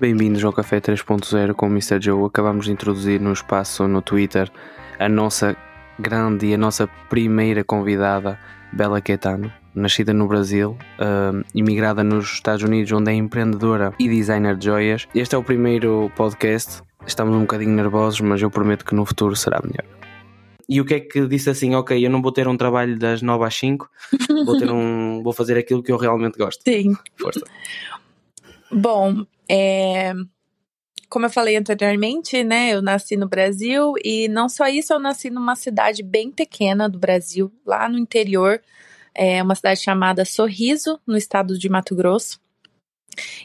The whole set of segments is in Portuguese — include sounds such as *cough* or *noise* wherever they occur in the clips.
Bem-vindos ao Café 3.0 com o Mr. Joe. Acabamos de introduzir no espaço no Twitter a nossa grande e a nossa primeira convidada, Bela Caetano, nascida no Brasil, uh, imigrada nos Estados Unidos, onde é empreendedora e designer de joias. Este é o primeiro podcast. Estamos um bocadinho nervosos, mas eu prometo que no futuro será melhor. E o que é que disse assim, ok, eu não vou ter um trabalho das 9 às 5, vou, ter um, vou fazer aquilo que eu realmente gosto. *laughs* Sim. Força. Bom, é, como eu falei anteriormente, né, eu nasci no Brasil e não só isso, eu nasci numa cidade bem pequena do Brasil, lá no interior, é uma cidade chamada Sorriso, no estado de Mato Grosso.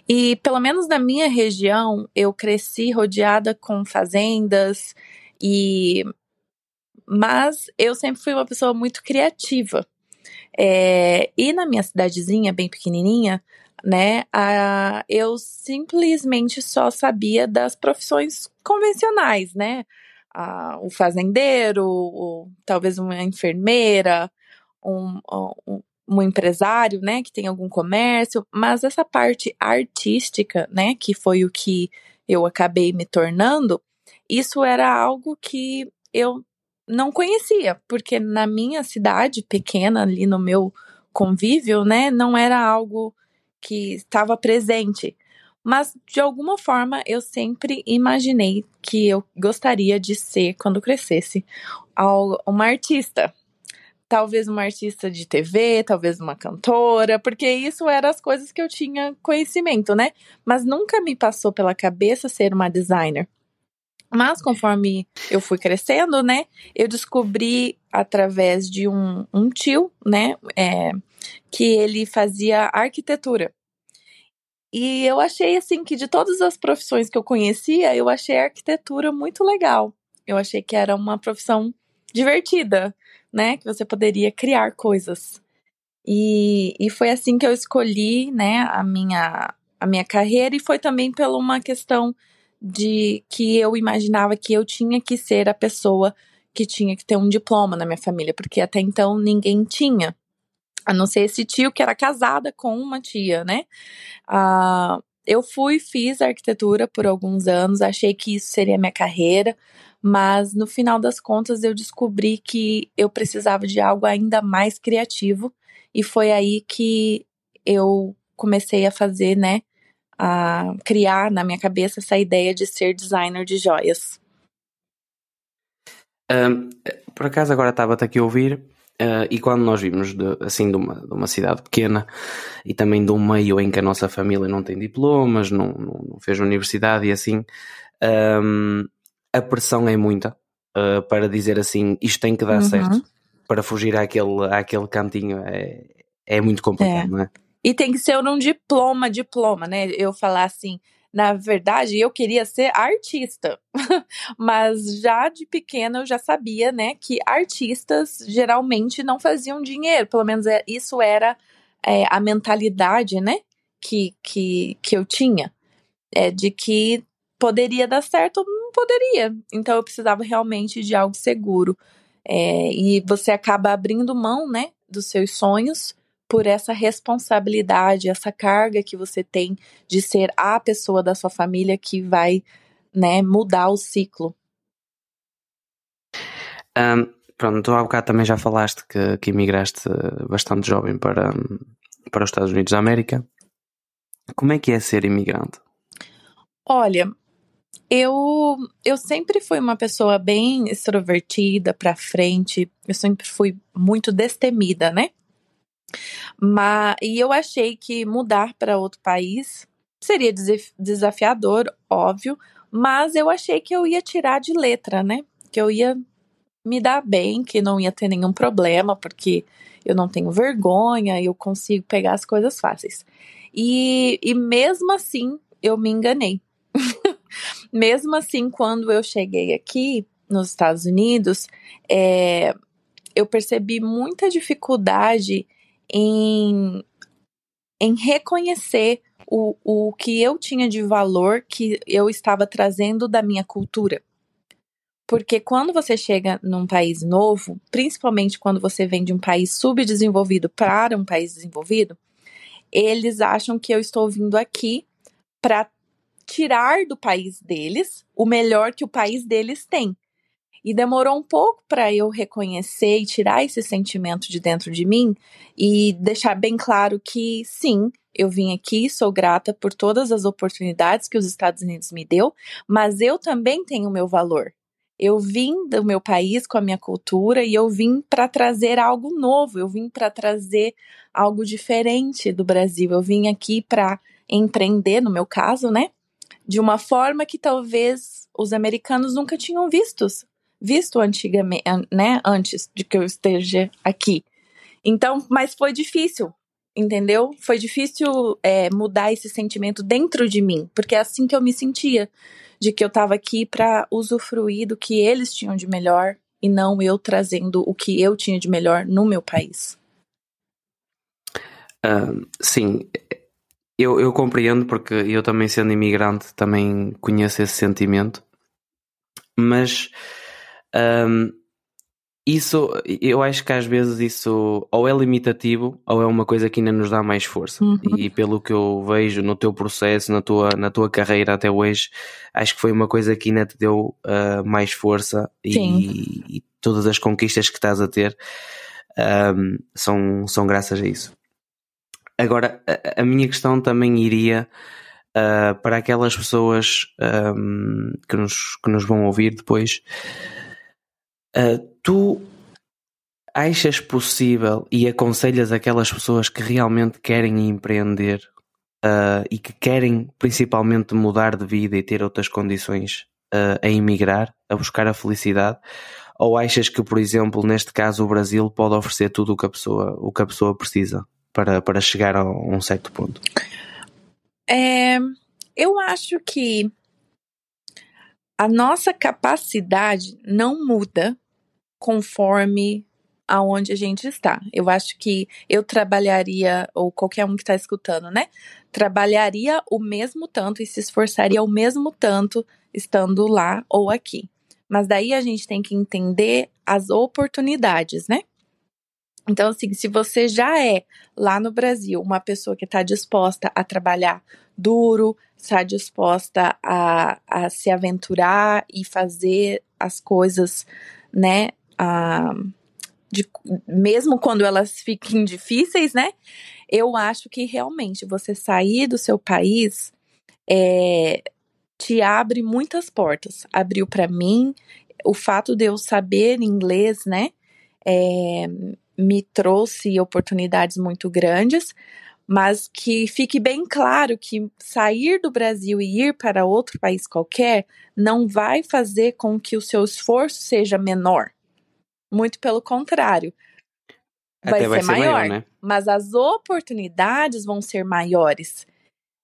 E pelo menos na minha região, eu cresci rodeada com fazendas e mas eu sempre fui uma pessoa muito criativa. É, e na minha cidadezinha, bem pequenininha, né, a, eu simplesmente só sabia das profissões convencionais, né? A, o fazendeiro, talvez uma enfermeira, um, um, um empresário, né, que tem algum comércio, mas essa parte artística, né, que foi o que eu acabei me tornando, isso era algo que eu não conhecia, porque na minha cidade pequena, ali no meu convívio, né, não era algo que estava presente. Mas de alguma forma eu sempre imaginei que eu gostaria de ser, quando crescesse, uma artista. Talvez uma artista de TV, talvez uma cantora, porque isso eram as coisas que eu tinha conhecimento, né? Mas nunca me passou pela cabeça ser uma designer. Mas conforme eu fui crescendo, né, eu descobri através de um, um tio, né, é, que ele fazia arquitetura. E eu achei assim que de todas as profissões que eu conhecia, eu achei a arquitetura muito legal. Eu achei que era uma profissão divertida, né, que você poderia criar coisas. E, e foi assim que eu escolhi, né, a minha a minha carreira e foi também pela uma questão de que eu imaginava que eu tinha que ser a pessoa que tinha que ter um diploma na minha família, porque até então ninguém tinha. A não ser esse tio que era casada com uma tia, né? Ah, eu fui, fiz arquitetura por alguns anos, achei que isso seria minha carreira, mas no final das contas eu descobri que eu precisava de algo ainda mais criativo e foi aí que eu comecei a fazer, né, a criar na minha cabeça essa ideia de ser designer de joias. Um, por acaso agora estava-te aqui a ouvir uh, e quando nós vimos de, assim de uma, de uma cidade pequena e também de um meio em que a nossa família não tem diplomas, não, não, não fez universidade e assim, um, a pressão é muita uh, para dizer assim isto tem que dar uhum. certo para fugir àquele, àquele cantinho é, é muito complicado, é. não é? E tem que ser um diploma, diploma, né? Eu falar assim, na verdade, eu queria ser artista, *laughs* mas já de pequena eu já sabia, né, que artistas geralmente não faziam dinheiro, pelo menos é, isso era é, a mentalidade, né, que, que, que eu tinha, é, de que poderia dar certo ou não poderia. Então eu precisava realmente de algo seguro. É, e você acaba abrindo mão, né, dos seus sonhos por essa responsabilidade, essa carga que você tem de ser a pessoa da sua família que vai, né, mudar o ciclo. Um, pronto, tu há bocado também já falaste que, que imigraste bastante jovem para, para os Estados Unidos da América. Como é que é ser imigrante? Olha, eu, eu sempre fui uma pessoa bem extrovertida, para frente. Eu sempre fui muito destemida, né? Mas, e eu achei que mudar para outro país seria desafiador, óbvio, mas eu achei que eu ia tirar de letra, né? Que eu ia me dar bem, que não ia ter nenhum problema, porque eu não tenho vergonha, eu consigo pegar as coisas fáceis. E, e mesmo assim, eu me enganei. *laughs* mesmo assim, quando eu cheguei aqui nos Estados Unidos, é, eu percebi muita dificuldade em, em reconhecer o, o que eu tinha de valor que eu estava trazendo da minha cultura. Porque quando você chega num país novo, principalmente quando você vem de um país subdesenvolvido para um país desenvolvido, eles acham que eu estou vindo aqui para tirar do país deles o melhor que o país deles tem. E demorou um pouco para eu reconhecer e tirar esse sentimento de dentro de mim e deixar bem claro que sim, eu vim aqui, sou grata por todas as oportunidades que os Estados Unidos me deu, mas eu também tenho meu valor. Eu vim do meu país com a minha cultura e eu vim para trazer algo novo, eu vim para trazer algo diferente do Brasil. Eu vim aqui para empreender, no meu caso, né? De uma forma que talvez os americanos nunca tinham vistos visto antigamente, né, antes de que eu esteja aqui. Então, mas foi difícil, entendeu? Foi difícil é, mudar esse sentimento dentro de mim, porque é assim que eu me sentia, de que eu estava aqui para usufruir do que eles tinham de melhor e não eu trazendo o que eu tinha de melhor no meu país. Uh, sim, eu, eu compreendo porque eu também sendo imigrante também conheço esse sentimento, mas um, isso, eu acho que às vezes isso ou é limitativo ou é uma coisa que ainda nos dá mais força. Uhum. E pelo que eu vejo no teu processo, na tua, na tua carreira até hoje, acho que foi uma coisa que ainda te deu uh, mais força e, e, todas as conquistas que estás a ter um, são, são graças a isso. Agora, a, a minha questão também iria uh, para aquelas pessoas um, que, nos, que nos vão ouvir depois Uh, tu achas possível e aconselhas aquelas pessoas que realmente querem empreender uh, e que querem principalmente mudar de vida e ter outras condições uh, a emigrar, a buscar a felicidade? Ou achas que, por exemplo, neste caso o Brasil pode oferecer tudo o que a pessoa, o que a pessoa precisa para, para chegar a um certo ponto? É, eu acho que a nossa capacidade não muda conforme aonde a gente está. Eu acho que eu trabalharia, ou qualquer um que está escutando, né? Trabalharia o mesmo tanto e se esforçaria o mesmo tanto estando lá ou aqui. Mas daí a gente tem que entender as oportunidades, né? Então, assim, se você já é lá no Brasil uma pessoa que está disposta a trabalhar duro, está disposta a, a se aventurar e fazer as coisas, né, a, de, mesmo quando elas fiquem difíceis, né? Eu acho que realmente você sair do seu país é, te abre muitas portas. Abriu para mim o fato de eu saber inglês, né? É, me trouxe oportunidades muito grandes, mas que fique bem claro que sair do Brasil e ir para outro país qualquer não vai fazer com que o seu esforço seja menor. Muito pelo contrário. Vai, ser, vai ser maior, maior né? mas as oportunidades vão ser maiores.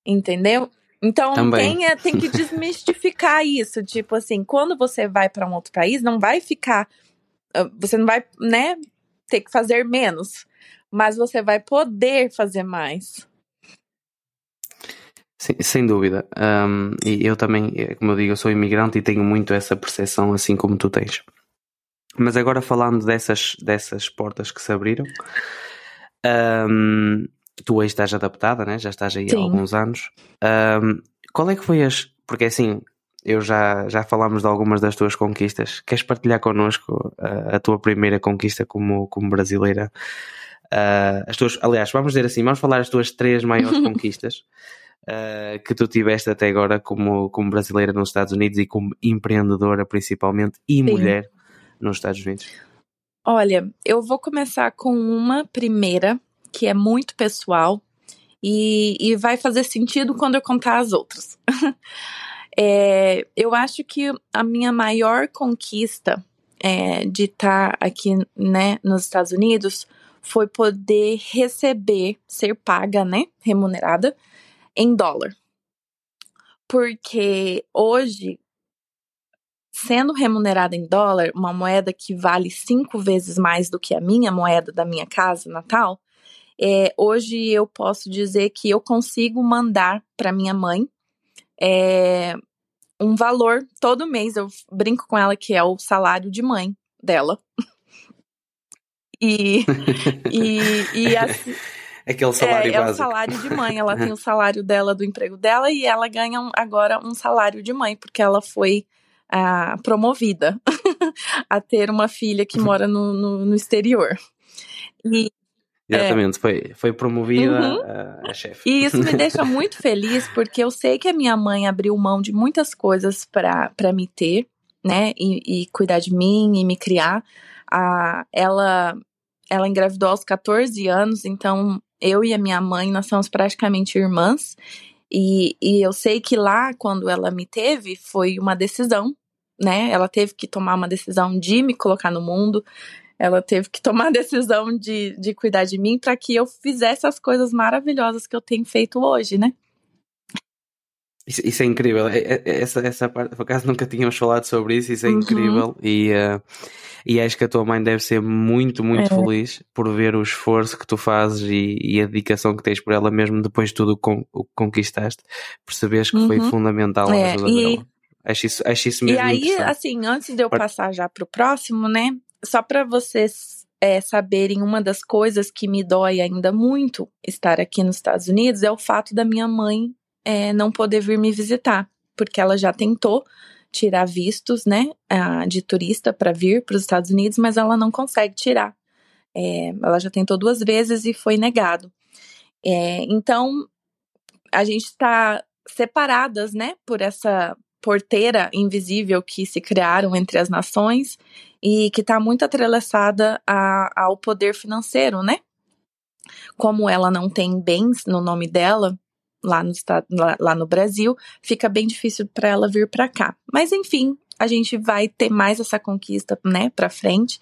Entendeu? Então tem, é, tem que *laughs* desmistificar isso. Tipo assim, quando você vai para um outro país, não vai ficar. Ah, você não vai, né, ter que fazer menos. Mas você vai poder fazer mais. Sim, sem dúvida. Um, e eu também, é, como eu digo, eu sou imigrante e tenho muito essa percepção, assim como tu tens. Mas agora falando dessas, dessas portas que se abriram, um, tu aí estás adaptada, né? já estás aí Sim. há alguns anos. Um, qual é que foi as. Porque assim, eu já, já falámos de algumas das tuas conquistas. Queres partilhar connosco a, a tua primeira conquista como, como brasileira? Uh, as tuas, aliás, vamos dizer assim, vamos falar as tuas três maiores *laughs* conquistas uh, que tu tiveste até agora como, como brasileira nos Estados Unidos e como empreendedora principalmente e Sim. mulher nos Estados Unidos? Olha, eu vou começar com uma primeira, que é muito pessoal, e, e vai fazer sentido quando eu contar as outras. *laughs* é, eu acho que a minha maior conquista é, de estar aqui né, nos Estados Unidos foi poder receber, ser paga, né, remunerada, em dólar. Porque hoje, sendo remunerada em dólar, uma moeda que vale cinco vezes mais do que a minha moeda da minha casa natal, é, hoje eu posso dizer que eu consigo mandar para minha mãe é, um valor todo mês. Eu brinco com ela que é o salário de mãe dela. e, e, e *laughs* assim, Aquele salário é, básico. É o salário de mãe. Ela tem o *laughs* salário dela do emprego dela e ela ganha agora um salário de mãe, porque ela foi promovida *laughs* a ter uma filha que mora no, no, no exterior. E, Exatamente, é. foi, foi promovida uhum. a, a chefe. E isso me *laughs* deixa muito feliz, porque eu sei que a minha mãe abriu mão de muitas coisas para me ter, né? E, e, cuidar de mim e me criar. Ah, ela, ela engravidou aos 14 anos, então eu e a minha mãe, nós somos praticamente irmãs. E, e eu sei que lá, quando ela me teve, foi uma decisão, né? Ela teve que tomar uma decisão de me colocar no mundo, ela teve que tomar a decisão de, de cuidar de mim para que eu fizesse as coisas maravilhosas que eu tenho feito hoje, né? Isso, isso é incrível. É, é, essa, essa parte, por acaso nunca tínhamos falado sobre isso, isso é uhum. incrível. E, uh, e acho que a tua mãe deve ser muito, muito é. feliz por ver o esforço que tu fazes e, e, a dedicação que tens por ela, mesmo depois de tudo o que conquistaste, percebes que uhum. foi fundamental na é, ajuda e... dela. Acho isso, acho isso mesmo. E aí, assim, antes de eu passar já pro próximo, né? só para vocês é, saberem, uma das coisas que me dói ainda muito estar aqui nos Estados Unidos é o fato da minha mãe é, não poder vir me visitar, porque ela já tentou tirar vistos, né, de turista para vir para os Estados Unidos, mas ela não consegue tirar. É, ela já tentou duas vezes e foi negado. É, então, a gente está separadas, né, por essa porteira invisível que se criaram entre as nações e que está muito atrelaçada a, ao poder financeiro, né? Como ela não tem bens no nome dela lá no, lá, lá no Brasil, fica bem difícil para ela vir para cá. Mas enfim, a gente vai ter mais essa conquista, né, para frente.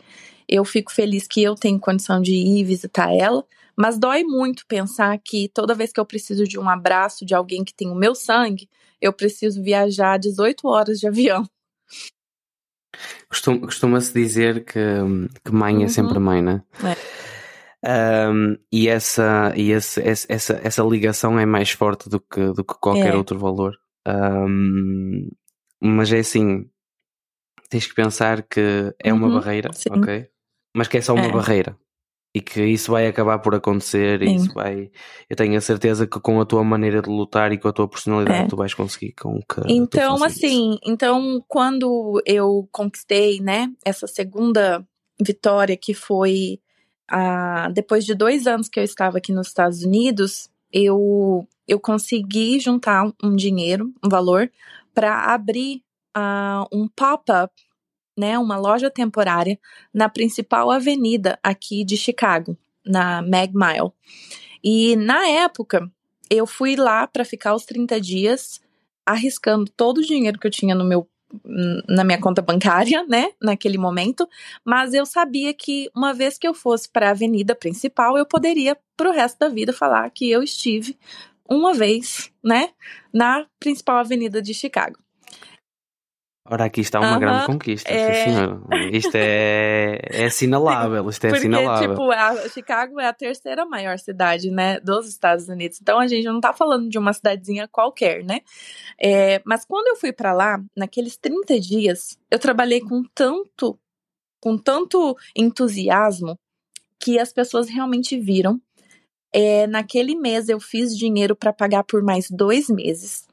Eu fico feliz que eu tenho condição de ir visitar ela, mas dói muito pensar que toda vez que eu preciso de um abraço de alguém que tem o meu sangue, eu preciso viajar 18 horas de avião. Costuma-se dizer que, que mãe uhum. é sempre mãe, né? É. Um, e essa, e esse, essa, essa ligação é mais forte do que, do que qualquer é. outro valor. Um, mas é assim, tens que pensar que é uma uhum, barreira, sim. ok? Mas que é só uma é. barreira e que isso vai acabar por acontecer e isso vai eu tenho a certeza que com a tua maneira de lutar e com a tua personalidade é. tu vais conseguir com que então assim então quando eu conquistei né essa segunda vitória que foi ah, depois de dois anos que eu estava aqui nos Estados Unidos eu eu consegui juntar um dinheiro um valor para abrir ah, um pop-up né, uma loja temporária na principal avenida aqui de Chicago, na Mag Mile. E na época, eu fui lá para ficar os 30 dias, arriscando todo o dinheiro que eu tinha no meu na minha conta bancária, *laughs* né, naquele momento, mas eu sabia que uma vez que eu fosse para a avenida principal, eu poderia pro resto da vida falar que eu estive uma vez, né, na principal avenida de Chicago. Ora, aqui está uma grande conquista, é... senhor. Isto é, é assinalável, isto é Porque, assinalável. tipo, a Chicago é a terceira maior cidade, né, dos Estados Unidos. Então a gente não tá falando de uma cidadezinha qualquer, né? É, mas quando eu fui para lá, naqueles 30 dias, eu trabalhei com tanto, com tanto entusiasmo que as pessoas realmente viram. É, naquele mês eu fiz dinheiro para pagar por mais dois meses.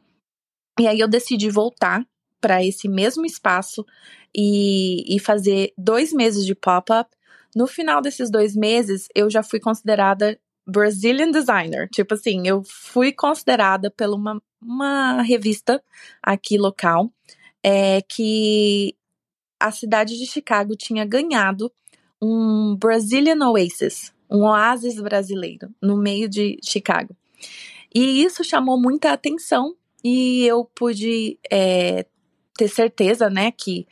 E aí eu decidi voltar para esse mesmo espaço e, e fazer dois meses de pop-up. No final desses dois meses, eu já fui considerada Brazilian Designer. Tipo assim, eu fui considerada pela uma, uma revista aqui local é, que a cidade de Chicago tinha ganhado um Brazilian Oasis, um oásis brasileiro, no meio de Chicago. E isso chamou muita atenção e eu pude é, ter certeza, né, que,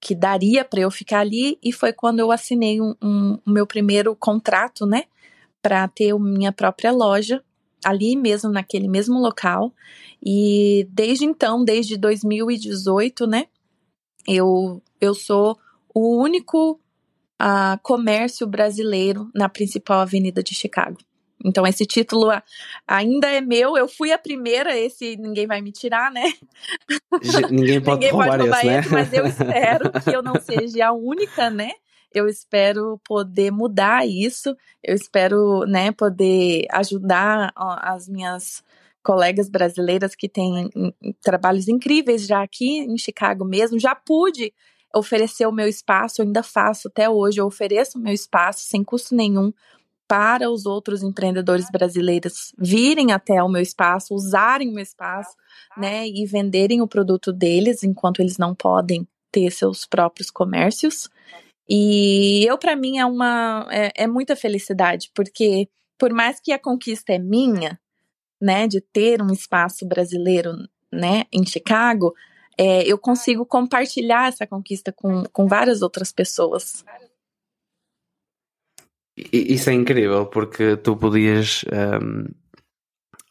que daria para eu ficar ali, e foi quando eu assinei o um, um, meu primeiro contrato, né, para ter minha própria loja, ali mesmo, naquele mesmo local, e desde então, desde 2018, né, eu, eu sou o único uh, comércio brasileiro na principal avenida de Chicago. Então, esse título ainda é meu. Eu fui a primeira, esse ninguém vai me tirar, né? *laughs* Ninguém pode ninguém roubar, pode roubar esse, né? Mas eu espero que eu não seja a única, né? Eu espero poder mudar isso. Eu espero, né, poder ajudar as minhas colegas brasileiras que têm trabalhos incríveis já aqui em Chicago mesmo. Já pude oferecer o meu espaço, ainda faço até hoje, eu ofereço o meu espaço sem custo nenhum para os outros empreendedores brasileiros virem até o meu espaço, usarem o meu espaço, né, e venderem o produto deles enquanto eles não podem ter seus próprios comércios. E eu, para mim, é uma é, é, muita felicidade, porque por mais que a conquista é minha, né, de ter um espaço brasileiro, né, em Chicago, é, eu consigo compartilhar essa conquista com, com várias outras pessoas. Isso é incrível, porque tu podias, um,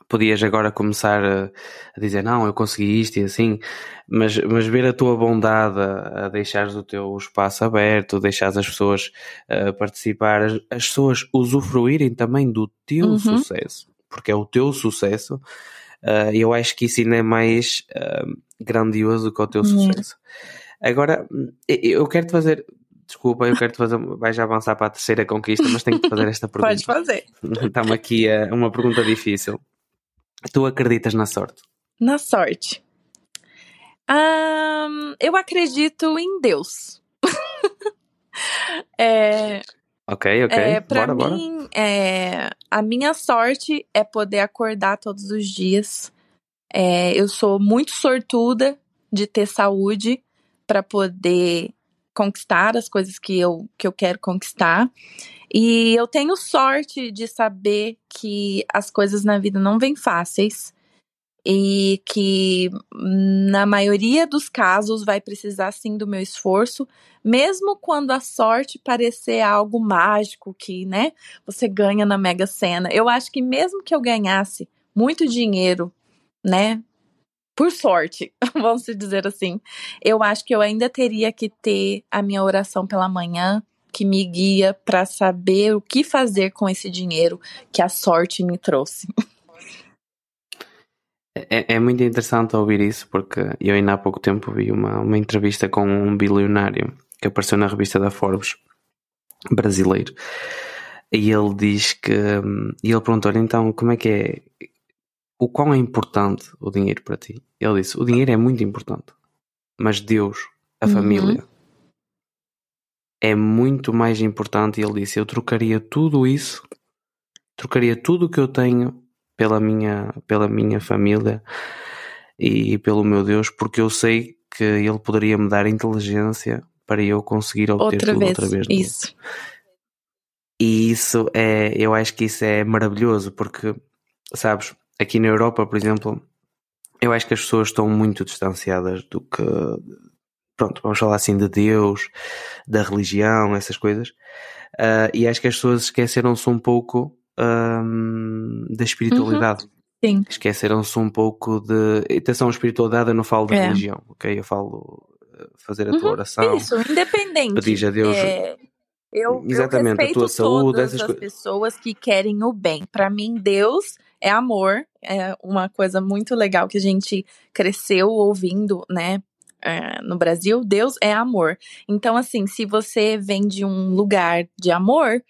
podias agora começar a, a, dizer não, eu consegui isto e assim, mas, mas ver a tua bondade a, a deixares o teu espaço aberto, deixares as pessoas uh, participar, as, as, pessoas usufruírem também do teu uhum. sucesso, porque é o teu sucesso, uh, eu acho que isso ainda é mais uh, grandioso que o teu uhum. sucesso. Agora, eu quero te fazer Desculpa, eu quero te fazer. Vais avançar para a terceira conquista, mas tenho que fazer esta *laughs* pergunta. Podes fazer. Estamos aqui a uma pergunta difícil. Tu acreditas na sorte? Na sorte. Um, eu acredito em Deus. *laughs* é, ok, ok. É, bora, mim, bora. É, a minha sorte é poder acordar todos os dias. É, eu sou muito sortuda de ter saúde para poder conquistar as coisas que eu, que eu quero conquistar. E eu tenho sorte de saber que as coisas na vida não vêm fáceis e que na maioria dos casos vai precisar sim do meu esforço, mesmo quando a sorte parecer algo mágico que, né, você ganha na Mega Sena. Eu acho que mesmo que eu ganhasse muito dinheiro, né, por sorte, *laughs* vamos dizer assim, eu acho que eu ainda teria que ter a minha oração pela manhã, que me guia para saber o que fazer com esse dinheiro que a sorte me trouxe. *laughs* É, é, muito interessante ouvir isso, porque eu ainda há pouco tempo vi uma, uma entrevista com um bilionário que apareceu na revista da Forbes brasileiro. E ele diz que. E ele perguntou-lhe então como é que é o quão é importante o dinheiro para ti? Ele disse: O dinheiro é muito importante, mas Deus, a uhum. família, é muito mais importante. E ele disse: Eu trocaria tudo isso, trocaria tudo o que eu tenho pela minha, pela minha família e pelo meu Deus, porque eu sei que Ele poderia me dar inteligência para eu conseguir obter outra tudo vez, outra vez. Isso. E isso é, eu acho que isso é maravilhoso, porque, sabes, aqui na Europa, por exemplo, eu acho que as pessoas estão muito distanciadas do que, pronto, vamos falar assim de Deus, da religião, essas coisas, uh, e acho que as pessoas esqueceram-se um pouco um, da espiritualidade. Uhum. Sim. Esqueceram-se um pouco de. Atenção, espiritualidade, eu não falo de é. religião, ok? Eu falo ah, fazer a tua uhum. oração. Isso, independente. Pedir a Deus. É... Eu, Exatamente, eu a tua saúde, essas coisas. pessoas que querem o bem. Para mim, Deus é amor, é uma coisa muito legal que a gente cresceu ouvindo, né? É, no Brasil, Deus é amor. Então, assim, se você vem de um lugar de amor,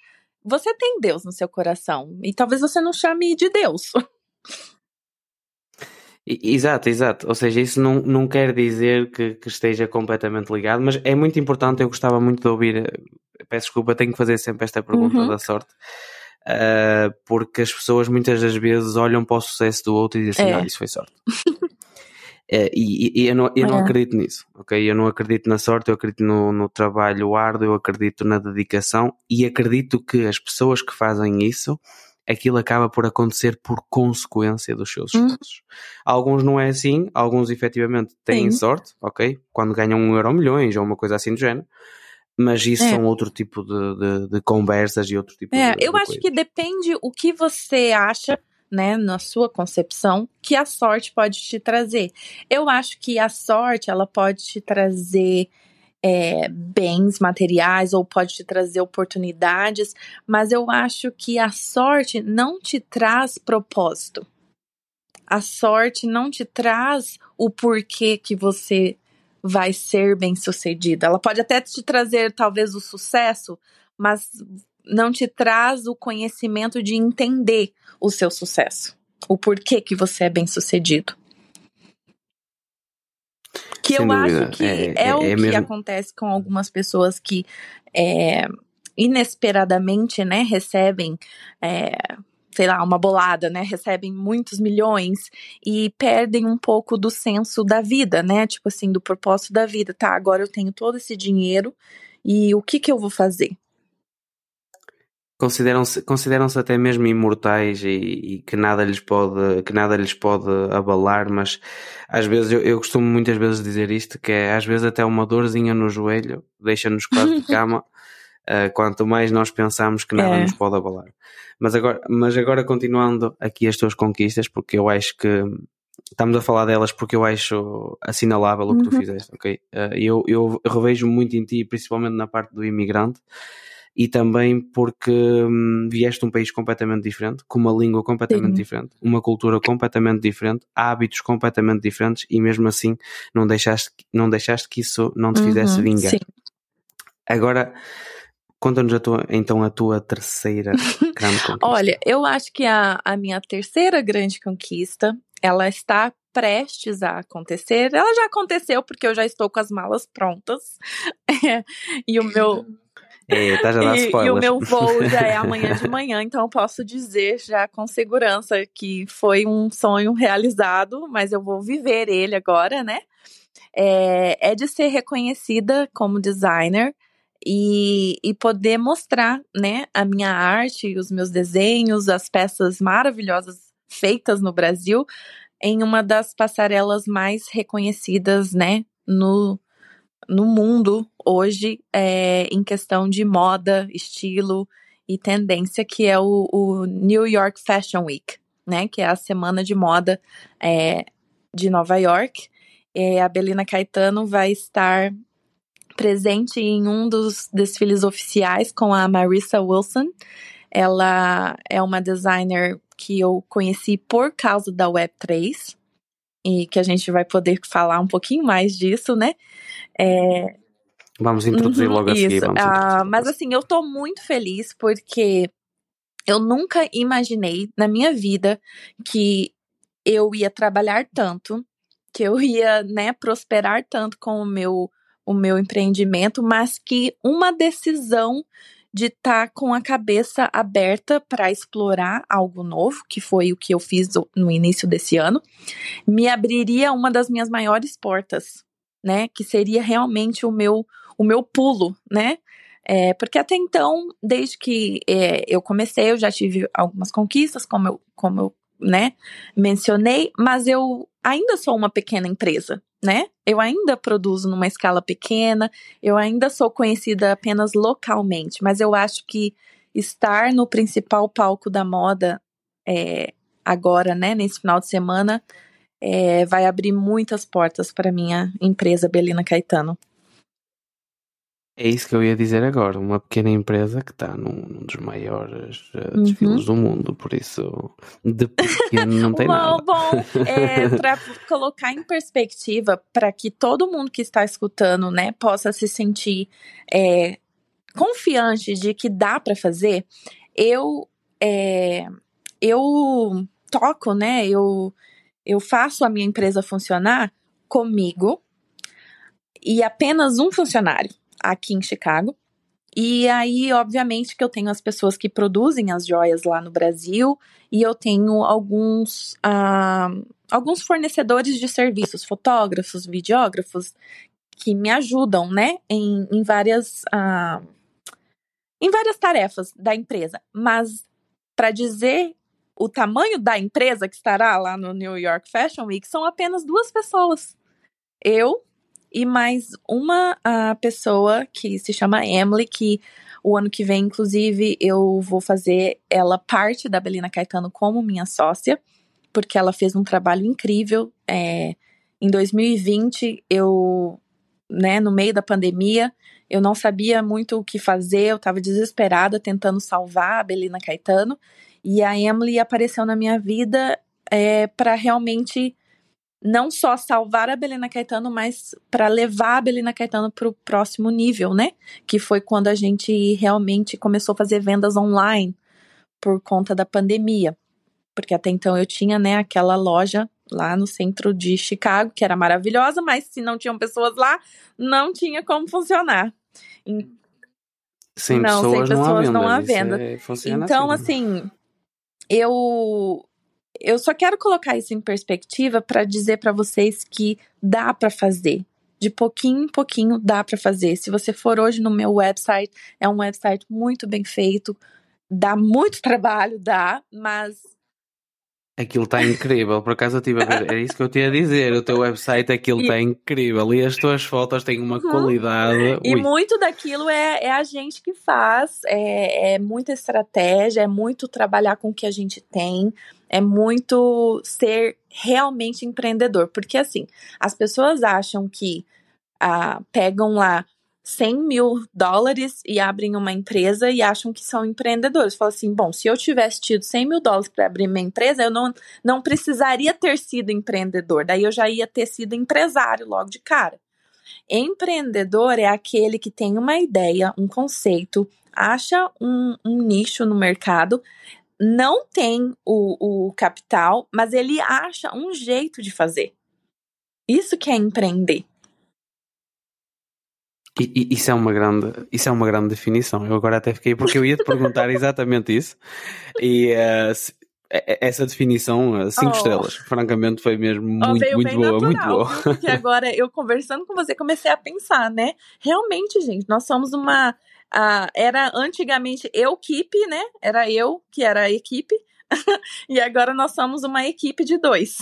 você tem Deus no seu coração. E talvez você não chame de Deus. *laughs* Exato, exato. Ou seja, isso não, não quer dizer que, que, esteja completamente ligado, mas é muito importante. Eu gostava muito de ouvir. Eh, peço desculpa, tenho que fazer sempre esta pergunta uhum. da sorte uh, porque as pessoas muitas das vezes olham para o sucesso do outro e dizem assim, é. ah, isso foi sorte. uh, *laughs* e, e, eu, não, eu não é. acredito nisso, ok? Eu não acredito na sorte, eu acredito no, no trabalho árduo, eu acredito na dedicação e acredito que as pessoas que fazem isso aquilo acaba por acontecer por consequência dos seus hum. esforços. Hum. Alguns não é assim, alguns efetivamente têm Sim. sorte, ok? Quando ganham um euro milhões ou uma coisa assim do género, mas isso é. são outro tipo de, de, de, conversas e outro tipo é, de. Eu acho coisa. que depende o que você acha, né, na sua concepção, que a sorte pode te trazer. Eu acho que a sorte ela pode te trazer é, bens materiais ou pode te trazer oportunidades, mas eu acho que a sorte não te traz propósito. A sorte não te traz o porquê que você vai ser bem sucedida. Ela pode até te trazer talvez o sucesso, mas não te traz o conhecimento de entender o seu sucesso, o porquê que você é bem sucedido. Que Sem eu dúvida. acho que é, é, é o é que mesmo... acontece com algumas pessoas que é, inesperadamente, né, recebem é, sei lá, uma bolada, né? Recebem muitos milhões e perdem um pouco do senso da vida, né? Tipo assim, do propósito da vida. Tá, agora eu tenho todo esse dinheiro e o que que eu vou fazer? Consideram-se consideram -se até mesmo imortais e, e, que nada lhes pode que nada lhes pode abalar, mas às vezes eu, eu costumo muitas vezes dizer isto que é às vezes até uma dorzinha no joelho deixa-nos quase de *laughs* cama uh, quanto mais nós pensamos que nada é. nos pode abalar. Mas agora, mas agora continuando aqui as tuas conquistas, porque eu acho que estamos a falar delas porque eu acho assinalável o que uhum. tu fizeste, ok? Uh, eu, eu revejo muito em ti, principalmente na parte do imigrante, e também porque hum, vieste de um país completamente diferente, com uma língua completamente Sim. diferente, uma cultura completamente diferente, hábitos completamente diferentes, e mesmo assim não deixaste, não deixaste que isso não te fizesse uhum. vingar. Sim. Agora, Conta-nos então a tua terceira *laughs* grande conquista. Olha, eu acho que a, a minha terceira grande conquista, ela está prestes a acontecer. Ela já aconteceu porque eu já estou com as malas prontas. *laughs* e o meu é, tá, *laughs* e, e, o meu voo já é amanhã de manhã, então eu posso dizer já com segurança que foi um sonho realizado, mas eu vou viver ele agora, né? É, é de ser reconhecida como designer e, e poder mostrar, né, a minha arte, os meus desenhos, as peças maravilhosas feitas no Brasil em uma das passarelas mais reconhecidas, né, no, no mundo hoje é, em questão de moda, estilo e tendência, que é o, o, New York Fashion Week, né, que é a semana de moda é, de Nova York. E a Belina Caetano vai estar presente em um dos desfiles oficiais com a Marissa Wilson. Ela é uma designer que eu conheci por causa da Web3 e que a gente vai poder falar um pouquinho mais disso, né? É... Vamos introduzir uhum, logo a seguir. Ah, mas assim, eu tô muito feliz porque eu nunca imaginei na minha vida que eu ia trabalhar tanto, que eu ia, né, prosperar tanto com o meu o meu empreendimento, mas que uma decisão de estar tá com a cabeça aberta para explorar algo novo, que foi o que eu fiz no início desse ano, me abriria uma das minhas maiores portas, né? Que seria realmente o meu o meu pulo, né? É, porque até então, desde que é, eu comecei, eu já tive algumas conquistas, como eu, como eu né, mencionei, mas eu ainda sou uma pequena empresa, né? Eu ainda produzo numa escala pequena, eu ainda sou conhecida apenas localmente, mas eu acho que estar no principal palco da moda é, agora, né, nesse final de semana, é, vai abrir muitas portas para minha empresa Belina Caetano. É isso que eu ia dizer agora, uma pequena empresa que está num, num dos maiores uh, desfiles uhum. do mundo, por isso de pequeno não tem *laughs* nada. Bom, é, *laughs* para colocar em perspectiva, para que todo mundo que está escutando, né, possa se sentir é, confiante de que dá para fazer, eu é, eu toco, né, eu eu faço a minha empresa funcionar comigo e apenas um funcionário aqui em Chicago. E aí, obviamente, que eu tenho as pessoas que produzem as joias lá no Brasil e eu tenho alguns, uh, alguns fornecedores de serviços, fotógrafos, videógrafos, que me ajudam, né, em, em várias uh, em várias tarefas da empresa. Mas para dizer o tamanho da empresa que estará lá no New York Fashion Week, são apenas duas pessoas. Eu e mais uma uh, pessoa que se chama Emily, que o ano que vem, inclusive, eu vou fazer ela parte da Belina Caetano como minha sócia, porque ela fez um trabalho incrível. É, em 2020, eu, né, no meio da pandemia, eu não sabia muito o que fazer, eu estava desesperada tentando salvar a Belina Caetano, e a Emily apareceu na minha vida é, para realmente não só salvar a Belina Caetano, mas para levar a Belina Caetano para o próximo nível, né? Que foi quando a gente realmente começou a fazer vendas online por conta da pandemia. Porque até então eu tinha, né, aquela loja lá no centro de Chicago, que era maravilhosa, mas se não tinham pessoas lá, não tinha como funcionar. Sem não, pessoas, sem pessoas não há venda. Não há venda. É, então, assim, né? assim, eu eu só quero colocar isso em perspectiva para dizer para vocês que dá para fazer. De pouquinho em pouquinho dá para fazer. Se você for hoje no meu website, é um website muito bem feito, dá muito *laughs* trabalho, dá, mas Aquilo está incrível, por acaso eu estive a ver, é isso que eu tinha a dizer, o teu website, aquilo está incrível e as tuas fotos têm uma uhum. qualidade. E Ui. muito daquilo é, é a gente que faz, é, é muita estratégia, é muito trabalhar com o que a gente tem, é muito ser realmente empreendedor, porque assim, as pessoas acham que ah, pegam lá 100 mil dólares e abrem uma empresa e acham que são empreendedores. Falam assim: bom, se eu tivesse tido 100 mil dólares para abrir minha empresa, eu não, não precisaria ter sido empreendedor, daí eu já ia ter sido empresário logo de cara. Empreendedor é aquele que tem uma ideia, um conceito, acha um, um nicho no mercado, não tem o, o capital, mas ele acha um jeito de fazer. Isso que é empreender. E, e, isso é uma grande, isso é uma grande definição. Eu agora até fiquei porque eu ia te perguntar *laughs* exatamente isso. E uh, se, essa definição, 5 uh, oh. estrelas, francamente foi mesmo muito, oh, muito boa, natural, muito boa. Porque agora eu conversando com você comecei a pensar, né? Realmente, gente, nós somos uma uh, era antigamente eu equipe, né? Era eu que era a equipe. *laughs* e agora nós somos uma equipe de dois.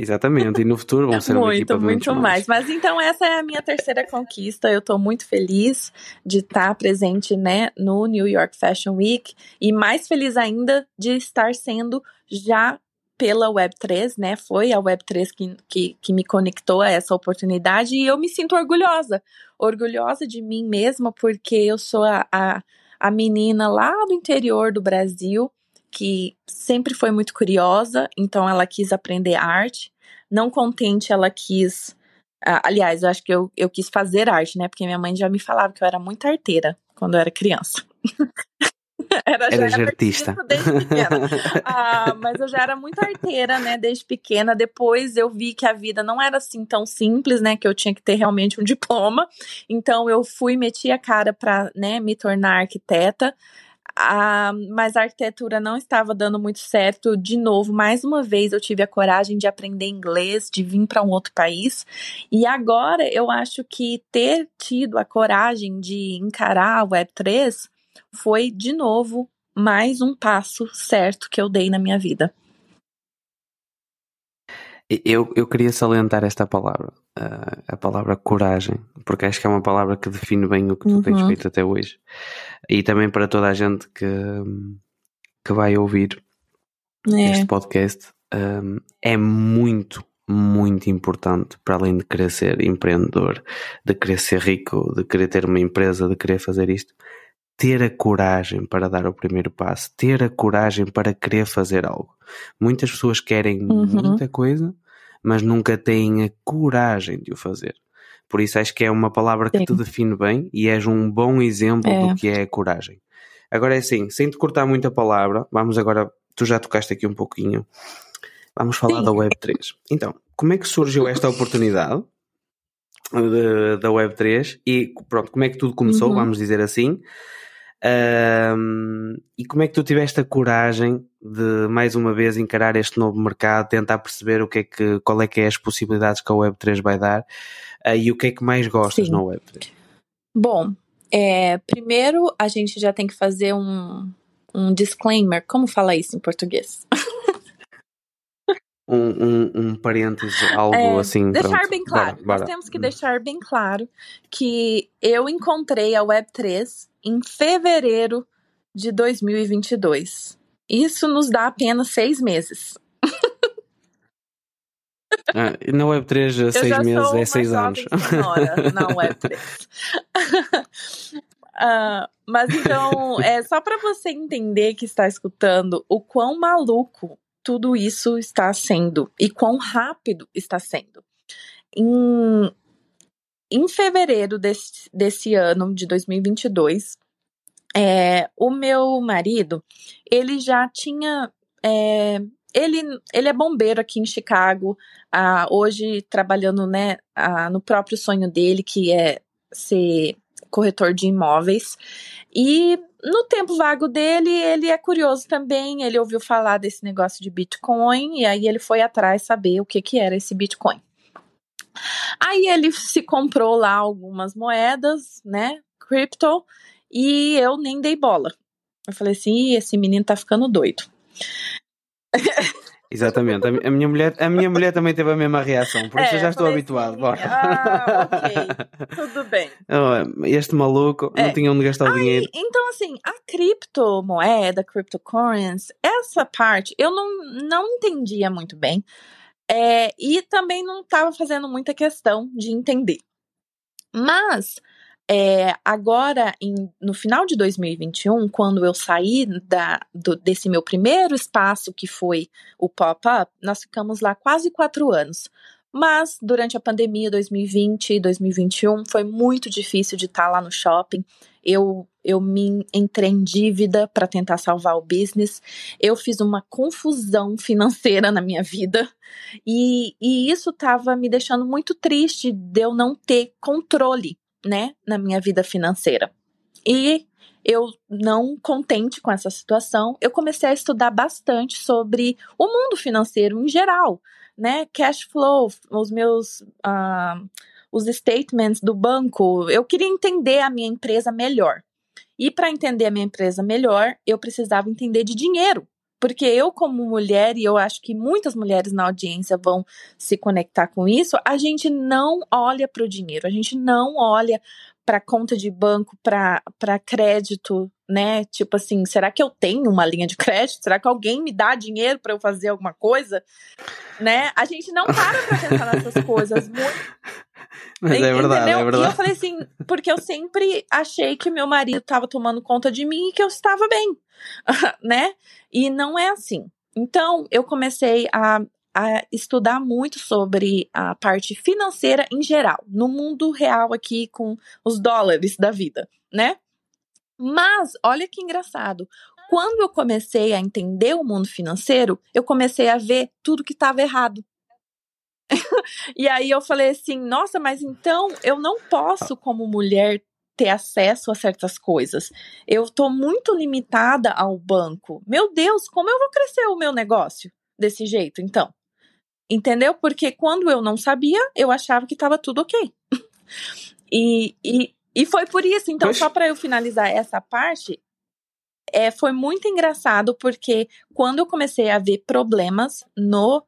Exatamente, e no futuro vão ser muito, uma equipa muito, muito mais. mais. Mas então essa é a minha terceira conquista. Eu estou muito feliz de estar presente, né, no New York Fashion Week e mais feliz ainda de estar sendo já pela Web3, né? Foi a Web3 que, que, que me conectou a essa oportunidade e eu me sinto orgulhosa. Orgulhosa de mim mesma, porque eu sou a, a, a menina lá do interior do Brasil que sempre foi muito curiosa, então ela quis aprender arte. Não contente, ela quis. Uh, aliás, eu acho que eu, eu quis fazer arte, né? Porque minha mãe já me falava que eu era muito arteira quando eu era criança. *laughs* era, já era artista. Desde pequena. ah, mas eu já era muito arteira, né? Desde pequena. Depois eu vi que a vida não era assim tão simples, né? Que eu tinha que ter realmente um diploma. Então eu fui, meti a cara para né, me tornar arquiteta. Mas a arquitetura não estava dando muito certo. De novo, mais uma vez, eu tive a coragem de aprender inglês, de vir para um outro país. E agora eu acho que ter tido a coragem de encarar a Web3 foi, de novo, mais um passo certo que eu dei na minha vida. Eu, eu queria salientar esta palavra, uh, a palavra coragem, porque acho que é uma palavra que define bem o que tu uhum. tens feito até hoje. E também para toda a gente que, que vai ouvir é. este podcast, um, é muito, muito importante, para além de querer ser empreendedor, de querer ser rico, de querer ter uma empresa, de querer fazer isto, ter a coragem para dar o primeiro passo, ter a coragem para querer fazer algo. Muitas pessoas querem uhum. muita coisa, mas nunca têm a coragem de o fazer. Por isso acho que é uma palavra que Sim. te define bem e és um bom exemplo é. do que é a coragem. Agora é assim, sem te cortar muita palavra, vamos agora, tu já tocaste aqui um pouquinho, vamos falar Sim. da Web3. Então, como é que surgiu esta oportunidade da Web3 e pronto, como é que tudo começou, uhum. vamos dizer assim, um, e como é que tu tiveste a coragem de mais uma vez encarar este novo mercado, tentar perceber o que é que, qual é que é as possibilidades que a Web3 vai dar uh, e o que é que mais gostas Sim. na Web3? Bom, é, primeiro a gente já tem que fazer um, um disclaimer. Como fala isso em português? *laughs* um, um, um parêntese, algo é, assim. Deixar pronto. bem claro. Bora, bora. Nós temos que deixar bem claro que eu encontrei a Web3 em fevereiro de 2022. Isso nos dá apenas seis meses. *laughs* Ah, na Web3, seis meses é seis anos. na Web3. Uh, *laughs* mas então, é só para você entender que está escutando o quão maluco tudo isso está sendo e quão rápido está sendo. Em, em fevereiro desse, desse ano, de 2022, é, o meu marido, ele já tinha. É, ele, ele é bombeiro aqui em Chicago, ah, hoje trabalhando né, ah, no próprio sonho dele, que é ser corretor de imóveis. E no tempo vago dele, ele é curioso também, ele ouviu falar desse negócio de Bitcoin, e aí ele foi atrás saber o que, que era esse Bitcoin. Aí ele se comprou lá algumas moedas, né, cripto, e eu nem dei bola. Eu falei assim, esse menino tá ficando doido. *laughs* Exatamente, a minha, mulher, a minha mulher também teve a mesma reação, por isso é, eu já estou habituado. Assim, Bora. Ah, ok, tudo bem. *laughs* Este maluco é. não tinha onde gastar o dinheiro. Então, assim, a criptomoeda, cryptocurrency, essa parte eu não, não entendia muito bem é, e também não estava fazendo muita questão de entender. Mas é, agora, em, no final de 2021, quando eu saí da, do, desse meu primeiro espaço, que foi o pop-up, nós ficamos lá quase quatro anos. Mas durante a pandemia 2020 e 2021 foi muito difícil de estar lá no shopping. Eu, eu me entrei em dívida para tentar salvar o business. Eu fiz uma confusão financeira na minha vida. E, e isso estava me deixando muito triste de eu não ter controle né, na minha vida financeira. E eu, não contente com essa situação, eu comecei a estudar bastante sobre o mundo financeiro em geral, né? Cash flow, os meus. Uh, os statements do banco. Eu queria entender a minha empresa melhor. E para entender a minha empresa melhor, eu precisava entender de dinheiro. Porque eu, como mulher, e eu acho que muitas mulheres na audiência vão se conectar com isso, a gente não olha para o dinheiro, a gente não olha para conta de banco, para crédito, né? Tipo assim, será que eu tenho uma linha de crédito? Será que alguém me dá dinheiro para eu fazer alguma coisa? Né? A gente não para para pensar nessas coisas. Muito... Mas é verdade, é verdade. E eu falei assim, porque eu sempre achei que meu marido estava tomando conta de mim e que eu estava bem. *laughs* né? E não é assim. Então, eu comecei a, a estudar muito sobre a parte financeira em geral, no mundo real aqui com os dólares da vida, né? Mas, olha que engraçado. Quando eu comecei a entender o mundo financeiro, eu comecei a ver tudo que estava errado. *laughs* e aí eu falei assim: nossa, mas então eu não posso, como mulher, ter acesso a certas coisas. Eu estou muito limitada ao banco. Meu Deus, como eu vou crescer o meu negócio desse jeito, então? Entendeu? Porque quando eu não sabia, eu achava que estava tudo ok. *laughs* e, e, e foi por isso. Então, Poxa. só para eu finalizar essa parte, é, foi muito engraçado porque quando eu comecei a ver problemas no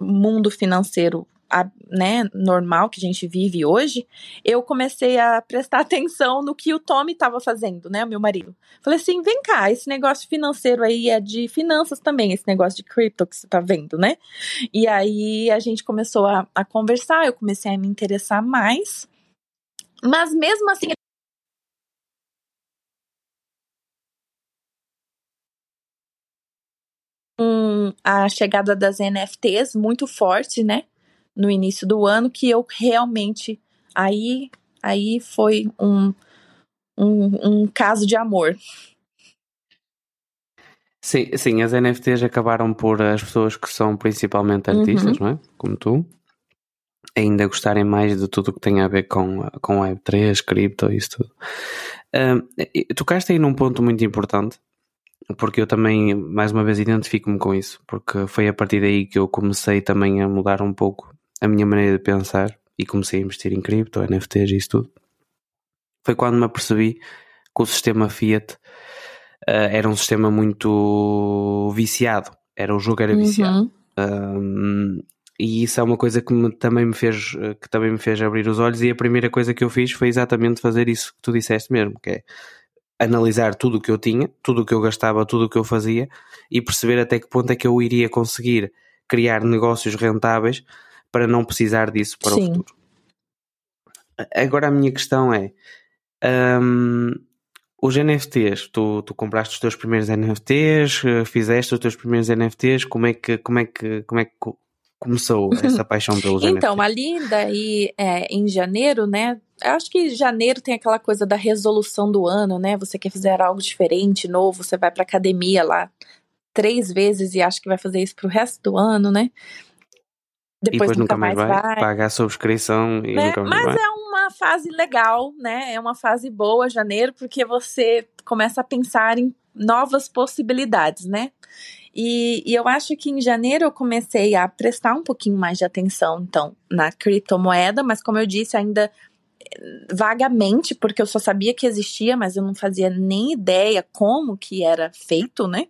mundo financeiro a, né, normal que a gente vive hoje, eu comecei a prestar *laughs* atenção no que o Tommy estava fazendo, né, o meu marido. Falei assim, vem cá, esse negócio financeiro aí é de finanças também, esse negócio de cripto que você tá vendo, né? E aí a gente começou a, a conversar, eu comecei a me interessar mais, mas mesmo assim um, a chegada das NFTs muito forte, né? no início do ano que eu realmente aí aí foi um, um, um caso de amor. Sim, sim, as NFTs acabaram por as pessoas que são principalmente uhum. artistas, uhum. não é? Como tu, ainda gostarem mais de tudo o que tem a ver com, com Web3, cripto e isso tudo. Uh, tocaste aí num ponto muito importante, porque eu também, mais uma vez, identifico-me com isso, porque foi a partir daí que eu comecei também a mudar um pouco a minha maneira de pensar e comecei a investir em cripto, NFTs e isso tudo, foi quando me apercebi que o sistema Fiat uh, era um sistema muito viciado. Era o jogo era viciado. Uhum. e isso é uma coisa que me, também me fez que também me fez abrir os olhos e a primeira coisa que eu fiz foi exatamente fazer isso que tu disseste mesmo, que é analisar tudo o que eu tinha, tudo o que eu gastava, tudo o que eu fazia e perceber até que ponto é que eu iria conseguir criar negócios rentáveis para não precisar disso para Sim. o futuro. Agora a minha questão é um, os NFTs, tu, tu compraste os teus primeiros NFTs, eh, fizeste os teus primeiros NFTs, como é que, como é que, como é que começou *laughs* essa paixão pelos então? Então, ali daí é, em janeiro, né? Eu acho que janeiro tem aquela coisa da resolução do ano, né? Você quer fazer algo diferente, novo, você vai pra academia lá três vezes e acha que vai fazer isso pro resto do ano, né? Depois, depois nunca, nunca mais vai, vai, pagar a subscrição e né? nunca mais Mas vai. é uma fase legal, né? É uma fase boa, janeiro, porque você começa a pensar em novas possibilidades, né? E, e, eu acho que em janeiro eu comecei a prestar um pouquinho mais de atenção, então, na criptomoeda, mas como eu disse, ainda eh, vagamente, porque eu só sabia que existia, mas eu não fazia nem ideia como que era feito, né?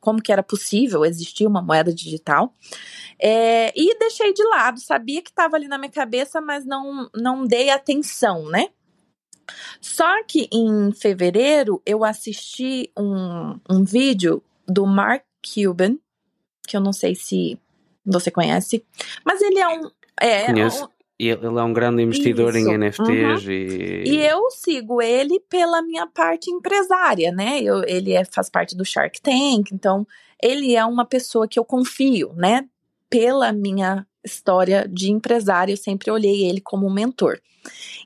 Como que era possível existir uma moeda digital. É, e deixei de lado, sabia que estava ali na minha cabeça, mas não, não dei atenção, né? Só que em fevereiro eu assisti um, um vídeo do Mark Cuban, que eu não sei se você conhece, mas ele é um. É, Conheço. Um, ele é um grande investidor Isso. em NFTs uhum. e... e eu sigo ele pela minha parte empresária, né? Eu, ele é, faz parte do Shark Tank, então ele é uma pessoa que eu confio, né? Pela minha história de empresário, eu sempre olhei ele como um mentor.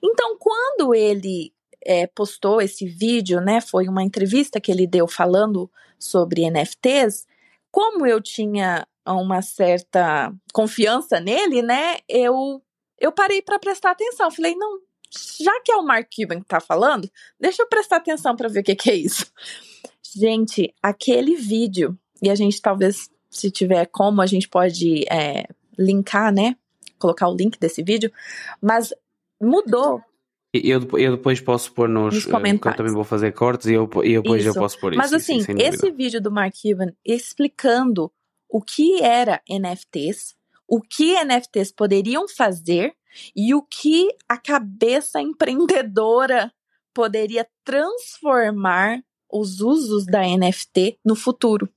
Então, quando ele é, postou esse vídeo, né? Foi uma entrevista que ele deu falando sobre NFTs como eu tinha uma certa confiança nele, né? Eu eu parei para prestar atenção. Falei, não, já que é o Mark Cuban que tá falando, deixa eu prestar atenção para ver o que, que é isso. Gente, aquele vídeo, e a gente talvez, se tiver como, a gente pode é, linkar, né? Colocar o link desse vídeo, mas mudou eu, eu depois posso pôr nos, nos comentários. Eu também vou fazer cortes e eu, eu depois eu posso pôr Mas isso. Mas assim, esse vídeo do Mark Cuban explicando o que era NFTs, o que NFTs poderiam fazer e o que a cabeça empreendedora poderia transformar os usos da NFT no futuro.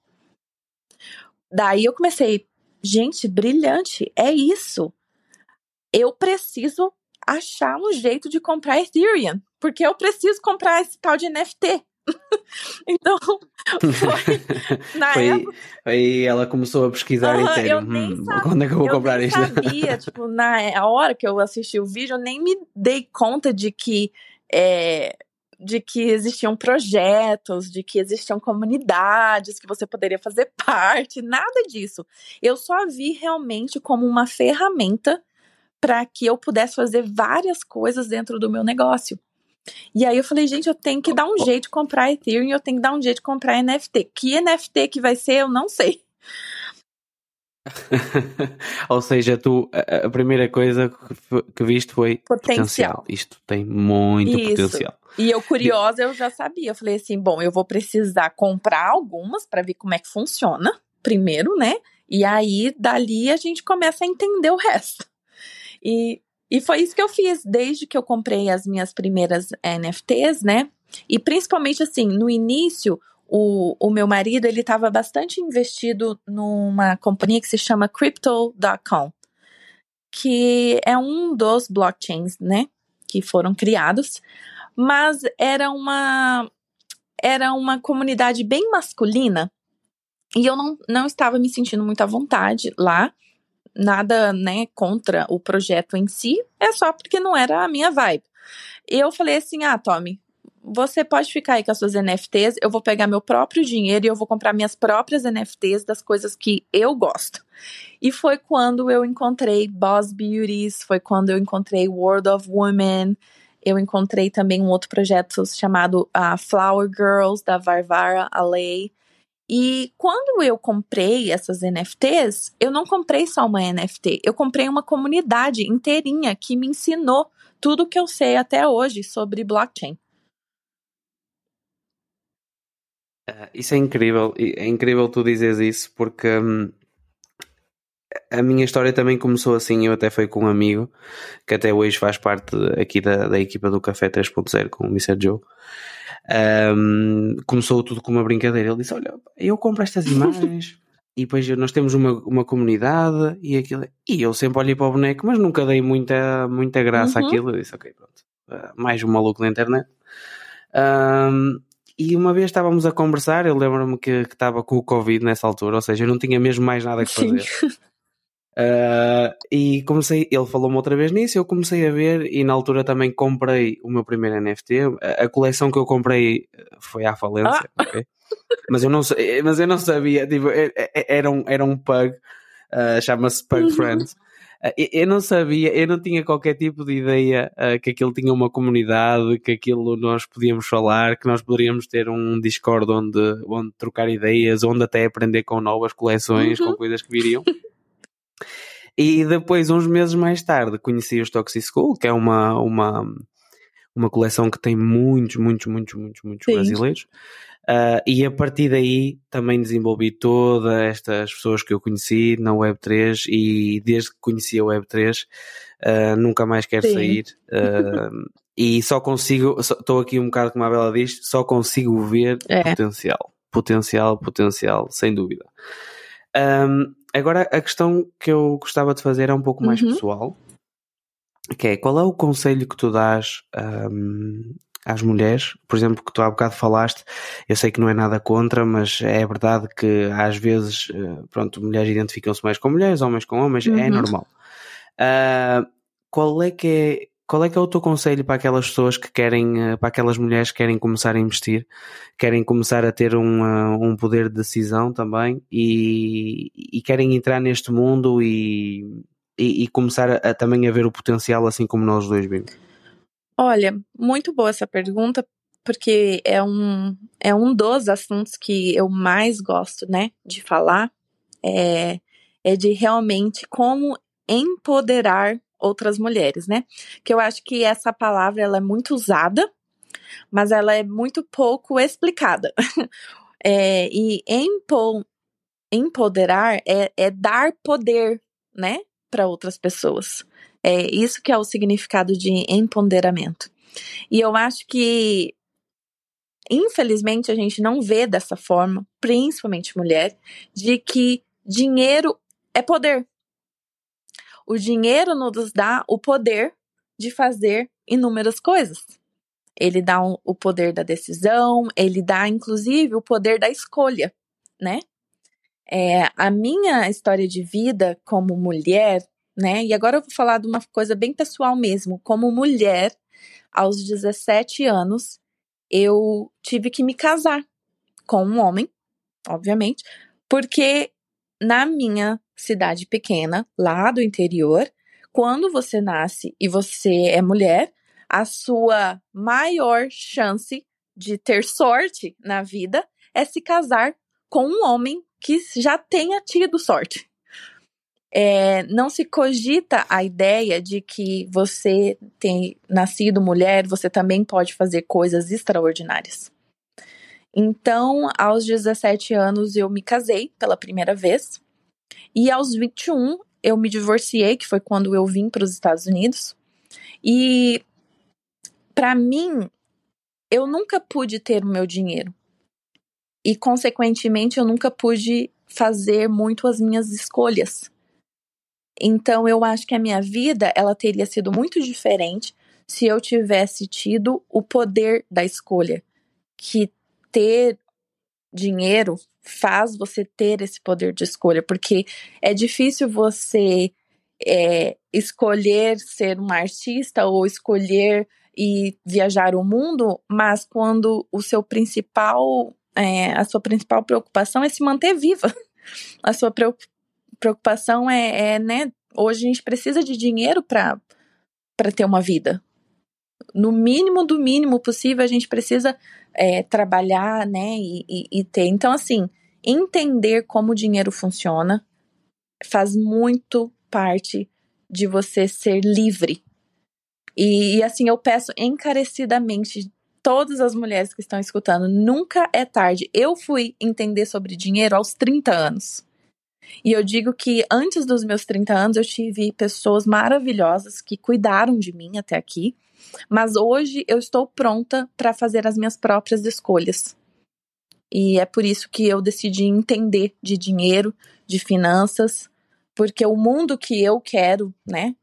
Daí eu comecei, gente, brilhante, é isso. Eu preciso achar um jeito de comprar Ethereum, porque eu preciso comprar esse tal de NFT. *laughs* então, foi, na *laughs* foi, época. Aí ela começou a pesquisar uh, Ethereum. Hum, *laughs* sabia, quando é que eu vou eu comprar isto? Eu sabia, tipo, na hora que eu assisti o vídeo, eu nem me dei conta de que. É, de que existiam projetos, de que existiam comunidades que você poderia fazer parte, nada disso. Eu só vi realmente como uma ferramenta para que eu pudesse fazer várias coisas dentro do meu negócio. E aí eu falei, gente, eu tenho que dar um jeito de comprar Ethereum, eu tenho que dar um jeito de comprar NFT. Que NFT que vai ser, eu não sei. *laughs* Ou seja, tu a, primeira coisa que viste foi potencial. potencial. Isto tem muito Isso. potencial. E eu curiosa, eu já sabia. Eu falei assim, bom, eu vou precisar comprar algumas para ver como é que funciona, primeiro, né? E aí dali a gente começa a entender o resto. E, e foi isso que eu fiz desde que eu comprei as minhas primeiras NFTs, né? E principalmente assim, no início, o, o meu marido ele estava bastante investido numa companhia que se chama Crypto.com, que é um dos blockchains, né? Que foram criados, mas era uma era uma comunidade bem masculina e eu não, não estava me sentindo muito à vontade lá nada, né, contra o projeto em si, é só porque não era a minha vibe. E eu falei assim: ah, Tommy, você pode ficar aí com as suas NFTs, eu vou pegar meu próprio dinheiro e eu vou comprar minhas próprias NFTs das coisas que eu gosto. E foi quando eu encontrei Boss Beauties, foi quando eu encontrei World of Women, eu encontrei também um outro projeto chamado uh, Flower Girls, da Varvara Alei. E quando eu comprei essas NFTs, eu não comprei só uma NFT, eu comprei uma comunidade inteirinha que me ensinou tudo que eu sei até hoje sobre blockchain. Uh, isso é incrível, é incrível tu dizes isso porque hum, a minha história também começou assim. Eu até fui com um amigo que até hoje faz parte aqui da, da equipa do Café 3.0 com o Mr. Joe. Um, começou tudo com uma brincadeira. Ele disse: Olha, eu compro estas imagens *laughs* e depois nós temos uma, uma comunidade e aquilo. E eu sempre olhei para o boneco, mas nunca dei muita, muita graça uhum. àquilo. Eu disse: Ok, pronto, uh, mais um maluco na internet. Um, e uma vez estávamos a conversar, eu lembro-me que estava com o Covid nessa altura, ou seja, eu não tinha mesmo mais nada que fazer. *laughs* Uh, e comecei, ele falou-me outra vez nisso, eu comecei a ver e na altura também comprei o meu primeiro NFT. A, a coleção que eu comprei foi à falência, ah. okay? mas, eu não, mas eu não sabia, tipo, era um, era um pug, uh, chama-se Pug uhum. Friends. Uh, eu não sabia, eu não tinha qualquer tipo de ideia que aquilo tinha uma comunidade, que aquilo nós podíamos falar, que nós poderíamos ter um Discord onde, onde trocar ideias, onde até aprender com novas coleções, uhum. com coisas que viriam. E depois, uns meses mais tarde, conheci os Toxic School, que é uma, uma, uma coleção que tem muitos, muitos, muitos, muitos, muitos Sim. brasileiros. Uh, e a partir daí também desenvolvi todas estas pessoas que eu conheci na Web3 e desde que conheci a Web3 uh, ah, nunca mais quero Sim. sair. Uh, e só consigo, estou aqui um bocado como a Bela diz, só consigo ver é. potencial. Potencial, potencial, sem dúvida. Um, Agora, a questão que eu gostava de fazer é um pouco mais uhum. pessoal, que é, qual é o conselho que tu dás um, às mulheres? Por exemplo, que tu há bocado falaste, eu sei que não é nada contra, mas é verdade que às vezes, eh, pronto, mulheres identificam-se mais com mulheres, homens com homens, é uhum. é normal. Uh, qual é que é qual é que é o teu conselho para aquelas pessoas que querem, eh, para aquelas mulheres que querem começar a investir, querem começar a ter um, eh, um poder de decisão também e, e querem entrar neste mundo e, e, e começar a, também a ver o potencial assim como nós dois vimos? Olha, muito boa essa pergunta, porque é um, é um dos assuntos que eu mais gosto, né, de falar, é, é de realmente como empoderar outras mulheres, né? Que eu acho que essa palavra ela é muito usada, mas ela é muito pouco explicada. *laughs* É, e empo, empoderar é, é dar poder, né, para outras pessoas. É isso que é o significado de empoderamento. E eu acho que infelizmente a gente não vê dessa forma, principalmente mulher, de que dinheiro é poder. O dinheiro nos dá o poder de fazer inúmeras coisas. Ele dá um, o poder da decisão, ele dá inclusive o poder da escolha, né? É, a minha história de vida como mulher, né? E agora eu vou falar de uma coisa bem pessoal mesmo. Como mulher, aos 17 anos, eu tive que me casar com um homem, obviamente, porque na minha cidade pequena, lá do interior, quando você nasce e você é mulher, a sua maior chance de ter sorte na vida é se casar com um homem que já tenha tido sorte. É, não se cogita a ideia de que você tem nascido mulher, você também pode fazer coisas extraordinárias. Então, aos 17 anos, eu me casei pela primeira vez. E aos 21, eu me divorciei, que foi quando eu vim para os Estados Unidos. E para mim, eu nunca pude ter o meu dinheiro. E consequentemente, eu nunca pude fazer muito as minhas escolhas. Então, eu acho que a minha vida, ela teria sido muito diferente se eu tivesse tido o poder da escolha, que ter dinheiro faz você ter esse poder de escolha, porque é difícil você é, escolher ser um artista ou escolher e viajar o mundo, mas quando o seu principal, é, a sua principal preocupação é se manter viva. *laughs* A sua preocupação é, é né? Hoje a gente precisa de dinheiro para ter uma vida. No mínimo do mínimo possível, a gente precisa é, trabalhar, né, e, e, e ter. Então, assim, entender como o dinheiro funciona faz muito parte de você ser livre. E, e, assim, eu peço encarecidamente todas as mulheres que estão escutando, nunca é tarde. Eu fui entender sobre dinheiro aos 30 anos. E eu digo que antes dos meus 30 anos eu tive pessoas maravilhosas que cuidaram de mim até aqui. Mas hoje eu estou pronta para fazer as minhas próprias escolhas. E é por isso que eu decidi entender de dinheiro, de finanças, porque o mundo que eu quero, né,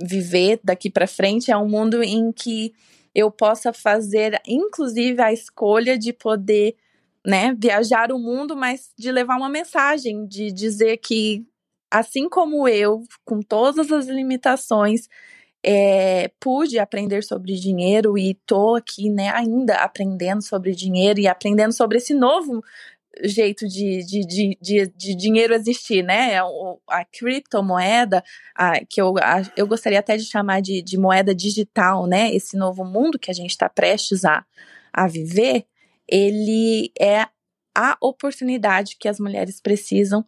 viver daqui para frente é um mundo em que eu possa fazer, inclusive, a escolha de poder, né, viajar o mundo, mas de levar uma mensagem, de dizer que, assim como eu, com todas as limitações, é, pude aprender sobre dinheiro e tô aqui, né, ainda aprendendo sobre dinheiro e aprendendo sobre esse novo jeito de, de, de, de, de dinheiro existir, né? A criptomoeda, a, que eu, a, eu gostaria até de chamar de, de moeda digital, né? Esse novo mundo que a gente está prestes a, a viver, ele é a oportunidade que as mulheres precisam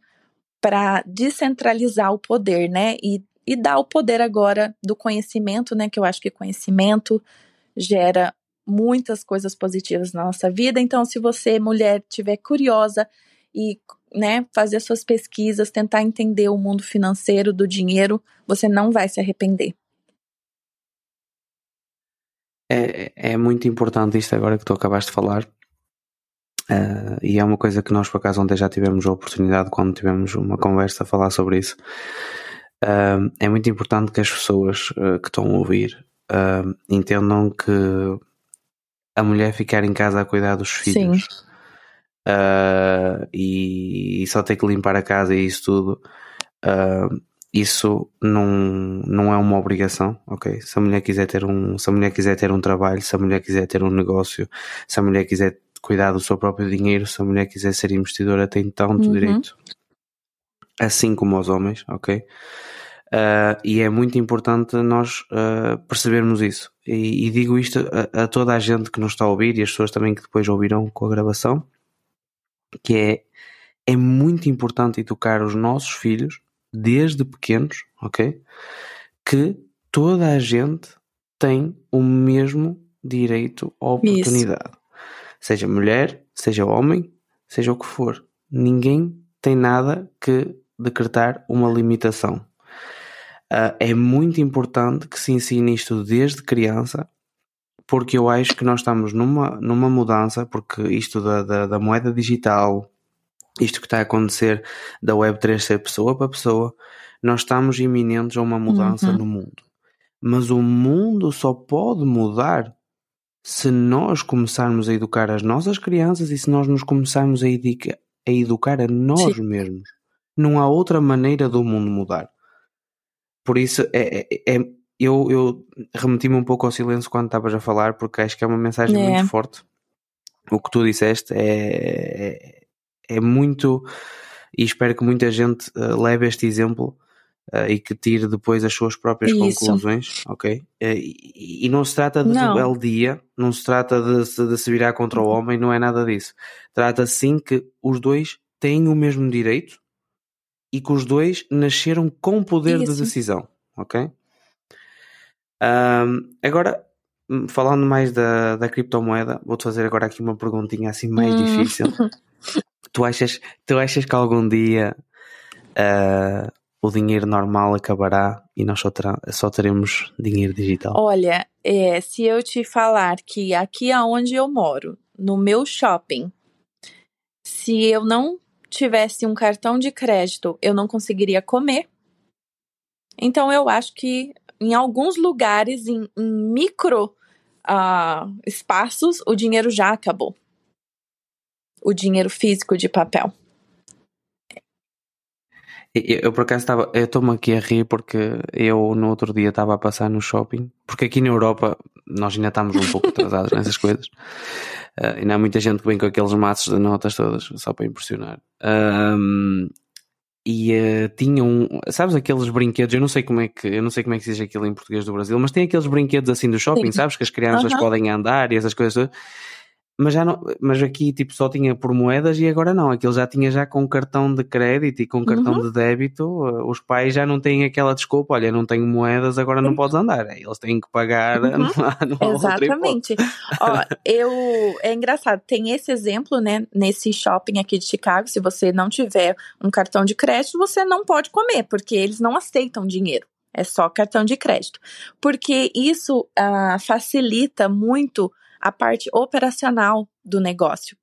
para descentralizar o poder, né? E, e dar o poder agora do conhecimento, né? Que eu acho que conhecimento gera muitas coisas positivas na nossa vida. Então, se você, mulher, tiver curiosa e né, fazer suas pesquisas, tentar entender o mundo financeiro do dinheiro, você não vai se arrepender. É, é muito importante isto agora que tu acabaste de falar. Uh, e é uma coisa que nós, por acaso, ontem já tivemos a oportunidade, quando tivemos uma conversa, a falar sobre isso. Uh, é muito importante que as pessoas uh, que estão a ouvir entendam que a mulher ficar em casa a cuidar dos filhos. Uh, e, e, só ter que limpar a casa e isso tudo, uh, isso não, não é uma obrigação, ok? Se a mulher quiser ter um, se a mulher quiser ter um trabalho, se a mulher quiser ter um negócio, se a mulher quiser cuidar do seu próprio dinheiro, se a mulher quiser ser investidora, tem tanto uhum. direito, assim como os homens, ok? Uh, e é muito importante nós uh, percebermos isso. E, e digo isto a, a, toda a gente que nos está a ouvir e as pessoas também que depois ouvirão com a gravação, que é, é muito importante educar os nossos filhos desde pequenos, ok? Que toda a gente tem o mesmo direito à oportunidade. Isso. Seja mulher, seja homem, seja o que for. Ninguém tem nada que decretar uma limitação. Uh, é muito importante que se ensine isto desde criança, porque eu acho que nós estamos numa, numa mudança, porque isto da, da, da moeda digital, isto que está a acontecer da Web3 ser pessoa para pessoa, nós estamos iminentes a uma mudança uhum. no mundo. Mas o mundo só pode mudar se nós começarmos a educar as nossas crianças e se nós nos começarmos a, educa, a educar a nós Sim. mesmos. Não há outra maneira do mundo mudar. Por isso, é, é, é eu, eu remeti-me um pouco ao silêncio quando estavas a falar, porque acho que é uma mensagem é. muito forte. O que tu disseste é, é, é muito. E espero que muita gente uh, leve este exemplo uh, e que tire depois as suas próprias Isso. conclusões, ok? Uh, e, e, não se trata de não. rebeldia, não se trata de, de, se virar contra o homem, não é nada disso. Trata-se sim que os dois têm o mesmo direito e que os dois nasceram com poder Isso. de decisão, ok? Um, agora, hum, falando mais da, da criptomoeda, vou-te fazer agora aqui uma perguntinha assim mais hum. difícil. *laughs* tu, achas, tu achas que algum dia uh, o dinheiro normal acabará e nós só, só teremos dinheiro digital? Olha, é, se eu te falar que aqui aonde eu moro, no meu shopping, se eu não tivesse um cartão de crédito, eu não conseguiria comer. Então, eu acho que em alguns lugares, em, em micro uh, espaços, o dinheiro já acabou. O dinheiro físico de papel. Eu, eu por acaso estava, eu estou-me aqui a rir porque eu no outro dia estava a passar no shopping, porque aqui na Europa nós ainda estamos um pouco atrasados *laughs* nessas coisas. Uh, ainda há muita gente que vem com aqueles maços de notas todas, só para impressionar. Um, e uh, tinham, sabes aqueles brinquedos, eu não sei como é que, eu não sei como é que se diz aquilo em português do Brasil, mas tem aqueles brinquedos assim do shopping, Sim. sabes que as crianças uhum. podem andar e essas coisas todas mas já não, mas aqui tipo só tinha por moedas e agora não, aquilo já tinha já com cartão de crédito e com cartão uhum. de débito, eh, os pais já não têm aquela desculpa, olha, não tenho moedas, agora não podes andar, eles têm que pagar, uhum. *laughs* não Exatamente. Ó, *laughs* eu é engraçado, tem esse exemplo, né, nesse shopping aqui de Chicago, se você não tiver um cartão de crédito, você não pode comer, porque eles não aceitam dinheiro. É só cartão de crédito. Porque isso uh, facilita muito a parte operacional do negócio.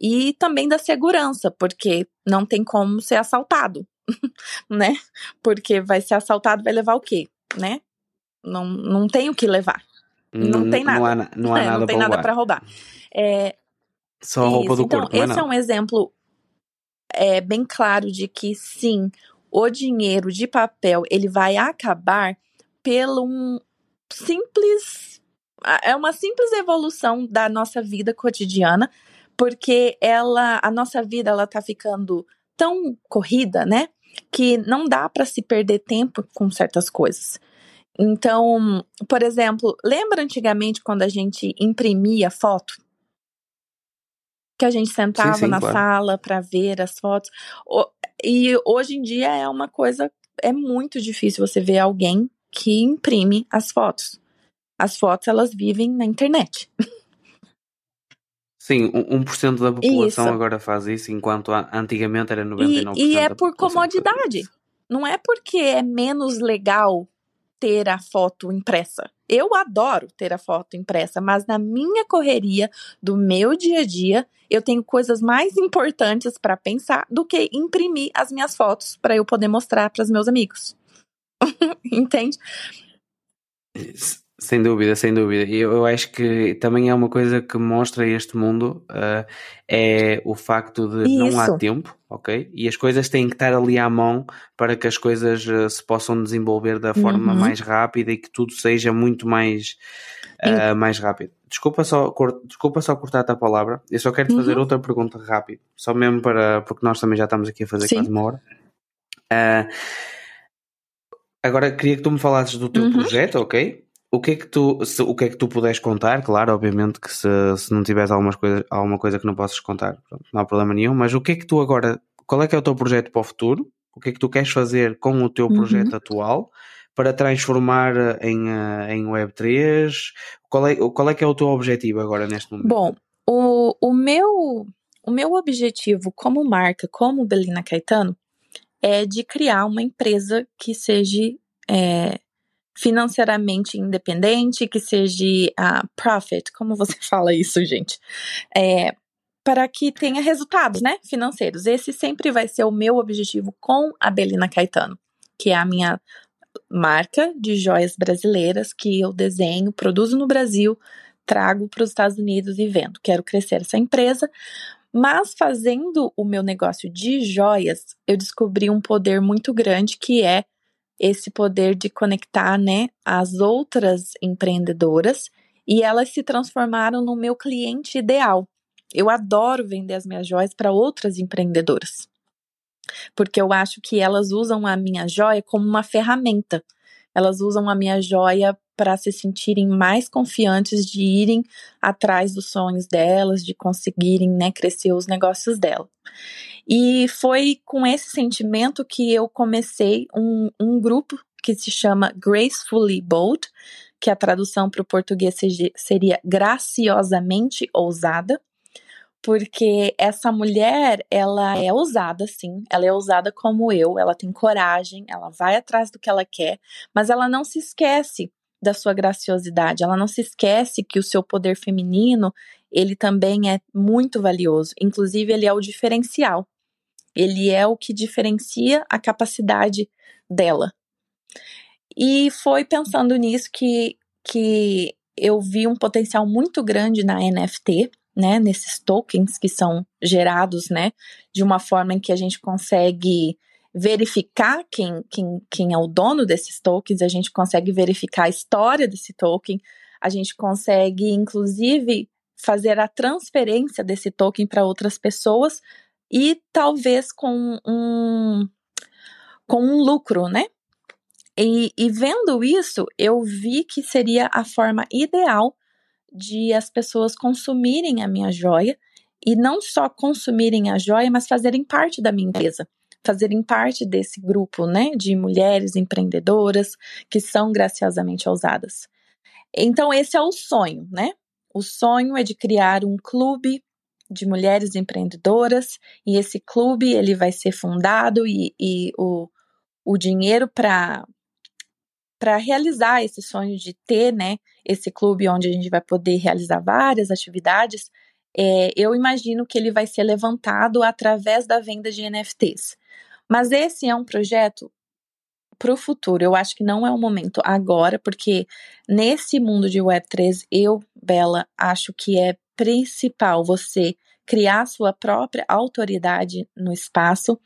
E também da segurança, porque não tem como ser assaltado, *laughs* né? Porque vai ser assaltado, vai levar o quê, né? Não, não tem o que levar. não, tem nada. Não há, não *laughs* há é, nada não tem para nada roubar. para roubar. É, Só a roupa isso. do então, corpo, não é esse é um exemplo é, bem claro de que sim, o dinheiro de papel ele vai acabar pelo um simples é uma simples evolução da nossa vida cotidiana, porque ela a nossa vida ela tá ficando tão corrida, né? Que não dá para se perder tempo com certas coisas. Então, por exemplo, lembra antigamente quando a gente imprimia foto? Que a gente sentava sim, na claro. sala para ver as fotos. E hoje em dia é uma coisa. É muito difícil você ver alguém que imprime as fotos. As fotos, elas vivem na internet. Sim, um- 1% da população Isso. agora faz isso, enquanto antigamente era 99%. E, e é por comodidade. Não é porque é menos legal ter a foto impressa. Eu adoro ter a foto impressa, mas na minha correria do meu dia a dia, eu tenho coisas mais importantes para pensar do que imprimir as minhas fotos para eu poder mostrar para os meus amigos. *laughs* Entende? Sem dúvida, sem dúvida. Eu, eu acho que também é uma coisa que mostra este mundo ah, é o facto de não há Isso. tempo, ok? E as coisas têm que estar ali à mão para que as coisas ah, se possam desenvolver da forma Uhum. mais rápida e que tudo seja muito mais, ah, mais rápido. Desculpa só, cor- desculpa só cortar-te a palavra. Eu só quero te fazer Uhum. outra pergunta rápido, só mesmo para porque nós também já estamos aqui a fazer Sim. quase uma hora. Agora queria que tu me falasses do teu Uhum. projeto, ok? O que é que tu, se- o que é que tu puderes contar? Claro, obviamente que se, se não tiveres algumas coisas, alguma coisa que não possas contar, pronto, não há problema nenhum. Mas o que é que tu agora, qual é que é o teu projeto para o futuro? O que é que tu queres fazer com o teu Uhum. projeto atual para transformar eh, em, eh, em Web3? Qual é, qual é que é o teu objetivo agora neste momento? Bom, o, o, meu, o meu objetivo como marca, como Belina Caetano, é de criar uma empresa que seja é, financeiramente independente, que seja a profit, como você *laughs* fala isso, gente? É, para que tenha resultados, né, financeiros. Esse sempre vai ser o meu objetivo com a Belina Caetano, que é a minha marca de joias brasileiras que eu desenho, produzo no Brasil, trago para os Estados Unidos e vendo. Quero crescer essa empresa, mas fazendo o meu negócio de joias, eu descobri um poder muito grande que é esse poder de conectar, né, as outras empreendedoras e elas se transformaram no meu cliente ideal. Eu adoro vender as minhas joias para outras empreendedoras. Porque eu acho que elas usam a minha joia como uma ferramenta. Elas usam a minha joia para se sentirem mais confiantes de irem atrás dos sonhos delas, de conseguirem né, crescer os negócios dela. E foi com esse sentimento que eu comecei um, um grupo que se chama Gracefully Bold, que a tradução para o português seria graciosamente ousada, porque essa mulher, ela é ousada, sim, ela é ousada como eu, ela tem coragem, ela vai atrás do que ela quer, mas ela não se esquece da sua graciosidade, ela não se esquece que o seu poder feminino, ele também é muito valioso, inclusive ele é o diferencial. Ele é o que diferencia a capacidade dela. E foi pensando nisso que, que eu vi um potencial muito grande na NFT, né, nesses tokens que são gerados, né, de uma forma em que a gente consegue verificar quem, quem, quem é o dono desses tokens, a gente consegue verificar a história desse token, a gente consegue, inclusive, fazer a transferência desse token para outras pessoas e talvez com um, com um lucro, né? E, e vendo isso, eu vi que seria a forma ideal de as pessoas consumirem a minha joia e não só consumirem a joia, mas fazerem parte da minha empresa, fazerem parte desse grupo, né, de mulheres empreendedoras que são graciosamente ousadas. Então esse é o sonho, né? O sonho é de criar um clube de mulheres empreendedoras e esse clube ele vai ser fundado e, e o, o dinheiro para para realizar esse sonho de ter, né, esse clube onde a gente vai poder realizar várias atividades, é, eu imagino que ele vai ser levantado através da venda de NFTs. Mas esse é um projeto para o futuro. Eu acho que não é o momento agora, porque nesse mundo de Web3, eu, Bela, acho que é principal você criar sua própria autoridade no espaço,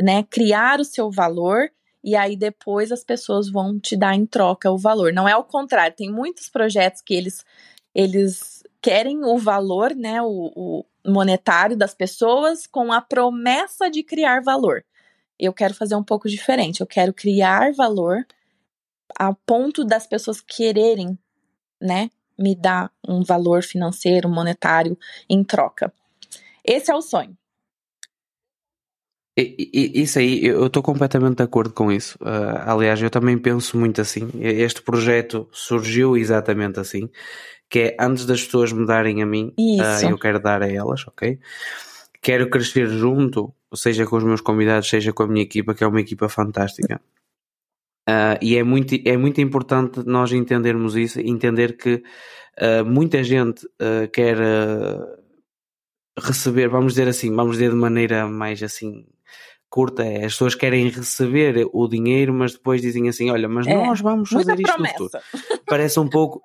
né? Criar o seu valor e aí depois as pessoas vão te dar em troca o valor. Não é o contrário. Tem muitos projetos que eles eles querem o valor, né, o, o monetário das pessoas com a promessa de criar valor. Eu quero fazer um pouco diferente. Eu quero criar valor a ponto das pessoas quererem, né, me dar um valor financeiro, monetário em troca. Esse é o sonho. Isso aí, eu estou completamente de acordo com isso. Uh, aliás, eu também penso muito assim. Este projeto surgiu exatamente assim, que é antes das pessoas me darem a mim, uh, eu quero dar a elas, ok? Quero crescer junto, seja com os meus convidados, seja com a minha equipa, que é uma equipa fantástica. Uh, e é muito, é muito importante nós entendermos isso, entender que muita gente quer receber, vamos dizer assim, vamos dizer de maneira mais assim curta, é as pessoas querem receber o dinheiro, mas depois dizem assim, olha, mas é, nós vamos fazer isto promessa. no futuro. *laughs* Parece um pouco,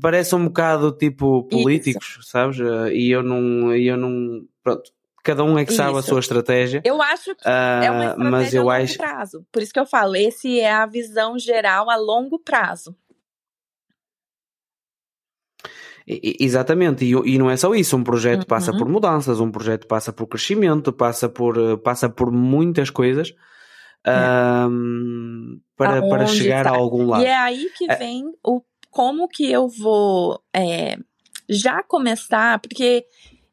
parece um bocado tipo políticos, Isso. sabes? E eu não, eu não, pronto, cada um é que sabe isso. a sua estratégia. Eu acho que uh, é uma estratégia mas eu a longo acho... prazo. Por isso que eu falo, esse é a visão geral a longo prazo. Exatamente, e, e, não é só isso, um projeto uhum. passa por mudanças, um projeto passa por crescimento, passa por, eh, passa por muitas coisas um, para, para chegar a algum lado. E é aí que é. vem o como que eu vou é, já começar, porque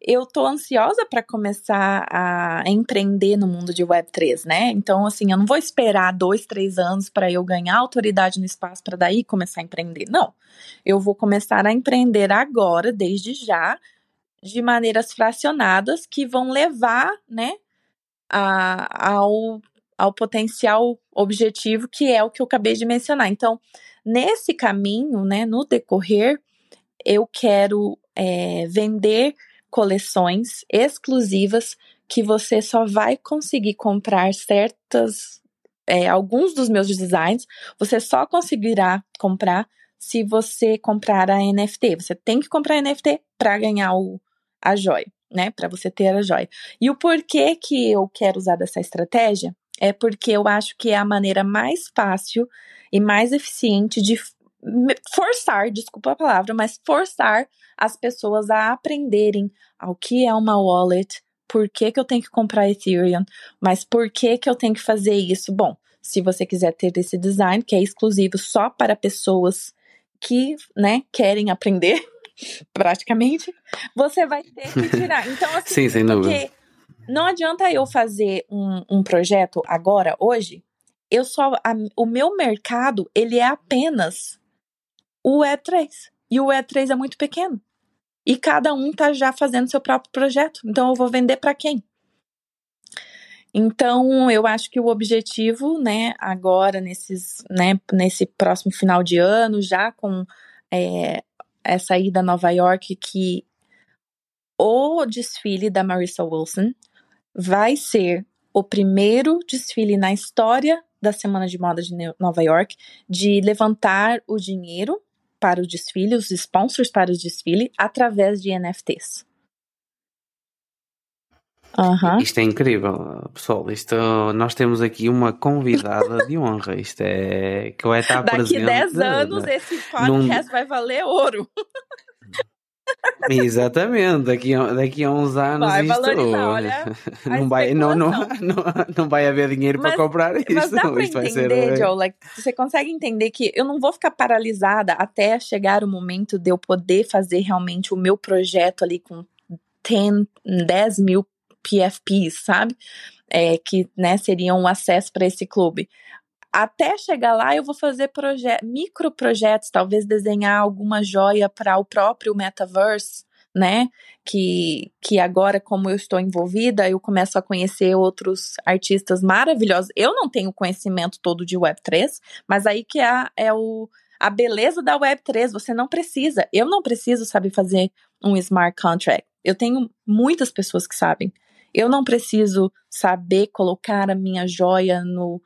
eu tô ansiosa para começar a empreender no mundo de Web3, né? Então, assim, eu não vou esperar dois, três anos para eu ganhar autoridade no espaço para daí começar a empreender. Não. Eu vou começar a empreender agora, desde já, de maneiras fracionadas que vão levar, né, a, ao, ao potencial objetivo que é o que eu acabei de mencionar. Então, nesse caminho, né, no decorrer, eu quero é, vender coleções exclusivas que você só vai conseguir comprar certas. É, alguns dos meus designs você só conseguirá comprar se você comprar a NFT. Você tem que comprar a NFT para ganhar o, a joia, né? Para você ter a joia. E o porquê que eu quero usar dessa estratégia é porque eu acho que é a maneira mais fácil e mais eficiente de forçar, desculpa a palavra, mas forçar as pessoas a aprenderem ao que é uma wallet, por que, que eu tenho que comprar Ethereum, mas por que, que eu tenho que fazer isso? Bom, se você quiser ter esse design, que é exclusivo só para pessoas que, né, querem aprender, *laughs* praticamente, você vai ter que *laughs* tirar. Então, assim, Sim, sem porque não adianta eu fazer um, um projeto agora, hoje, eu só, a, o meu mercado, ele é apenas o E3. E o E3 é muito pequeno. E cada um tá já fazendo seu próprio projeto. Então eu vou vender para quem? Então, eu acho que o objetivo, né, agora, nesses, né, nesse próximo final de ano, já com é, essa ida a Nova York, que o desfile da Marissa Wilson vai ser o primeiro desfile na história da Semana de Moda de Nova York de levantar o dinheiro para o desfile, os sponsors para o desfile, através de NFTs. Uhum. Isto é incrível, pessoal. Isto, nós temos aqui uma convidada de honra. Isto é que vai estar Daqui presente. Daqui 10 anos esse podcast num... vai valer ouro. Exatamente, daqui a, daqui a uns anos vai isto, olha, *laughs* não, vai, não, não, não, não vai haver dinheiro mas, para comprar isso. Mas dá para *laughs* entender, ser... Joe, like, você consegue entender que eu não vou ficar paralisada até chegar o momento de eu poder fazer realmente o meu projeto ali com 10, 10 mil PFPs, sabe? É, que né, seriam um acesso para esse clube. Até chegar lá, eu vou fazer micro projetos, talvez desenhar alguma joia para o próprio metaverse, né? Que, que agora, como eu estou envolvida, eu começo a conhecer outros artistas maravilhosos. Eu não tenho conhecimento todo de Web3, mas aí que é, é o, a beleza da Web3. Você não precisa, eu não preciso saber fazer um smart contract. Eu tenho muitas pessoas que sabem. Eu não preciso saber colocar a minha joia no,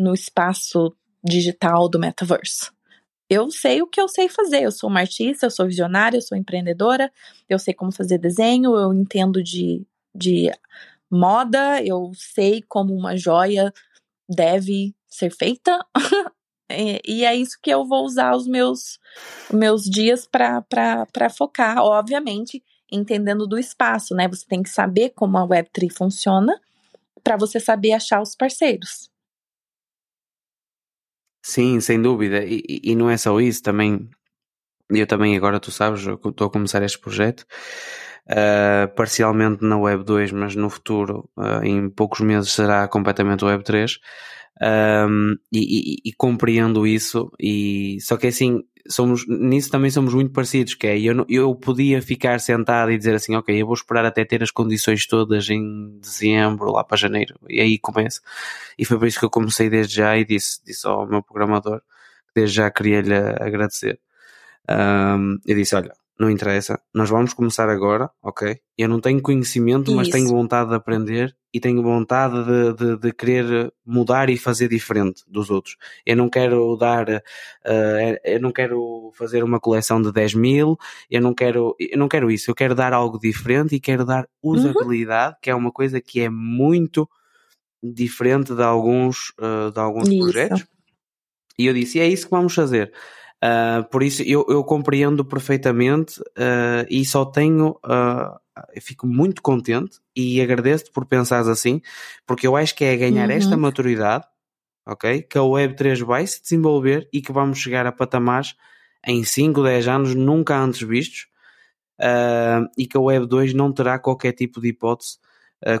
no espaço digital do metaverse. Eu sei o que eu sei fazer. Eu sou uma artista, eu sou visionária, eu sou empreendedora, eu sei como fazer desenho, eu entendo de, de moda, eu sei como uma joia deve ser feita. *laughs* e é isso que eu vou usar os meus, meus dias para focar. Obviamente, entendendo do espaço, né? Você tem que saber como a Web3 funciona para você saber achar os parceiros. Sim, sem dúvida. E, e não é só isso, também. Eu também, agora tu sabes, estou a começar este projeto, uh, parcialmente na Web 2, mas no futuro, uh, em poucos meses, será completamente Web 3. Um, e, e, e, compreendo isso, e só que assim, somos, nisso também somos muito parecidos, que é, eu, eu podia ficar sentado e dizer assim, ok, eu vou esperar até ter as condições todas em dezembro, lá para janeiro, e aí começo. E foi por isso que eu comecei desde já e disse, disse ao meu programador, desde já queria-lhe agradecer. Um, eu disse, olha, não interessa, nós vamos começar agora, ok? Eu não tenho conhecimento, Isso. mas tenho vontade de aprender e tenho vontade de, de, de, querer mudar e fazer diferente dos outros. Eu não quero dar, uh, eu não quero fazer uma coleção de 10 mil, eu não quero, eu não quero isso, eu quero dar algo diferente e quero dar usabilidade, uhum. que é uma coisa que é muito diferente de alguns, uh, de alguns projetos. E eu disse, e é isso que vamos fazer. Uh, por isso eu, eu compreendo perfeitamente uh, e só tenho. Uh, fico muito contente e agradeço-te por pensares assim, porque eu acho que é ganhar uhum. esta maturidade, ok? Que a Web3 vai se desenvolver e que vamos chegar a patamares em 5, 10 anos nunca antes vistos e que a Web2 não terá qualquer tipo de hipótese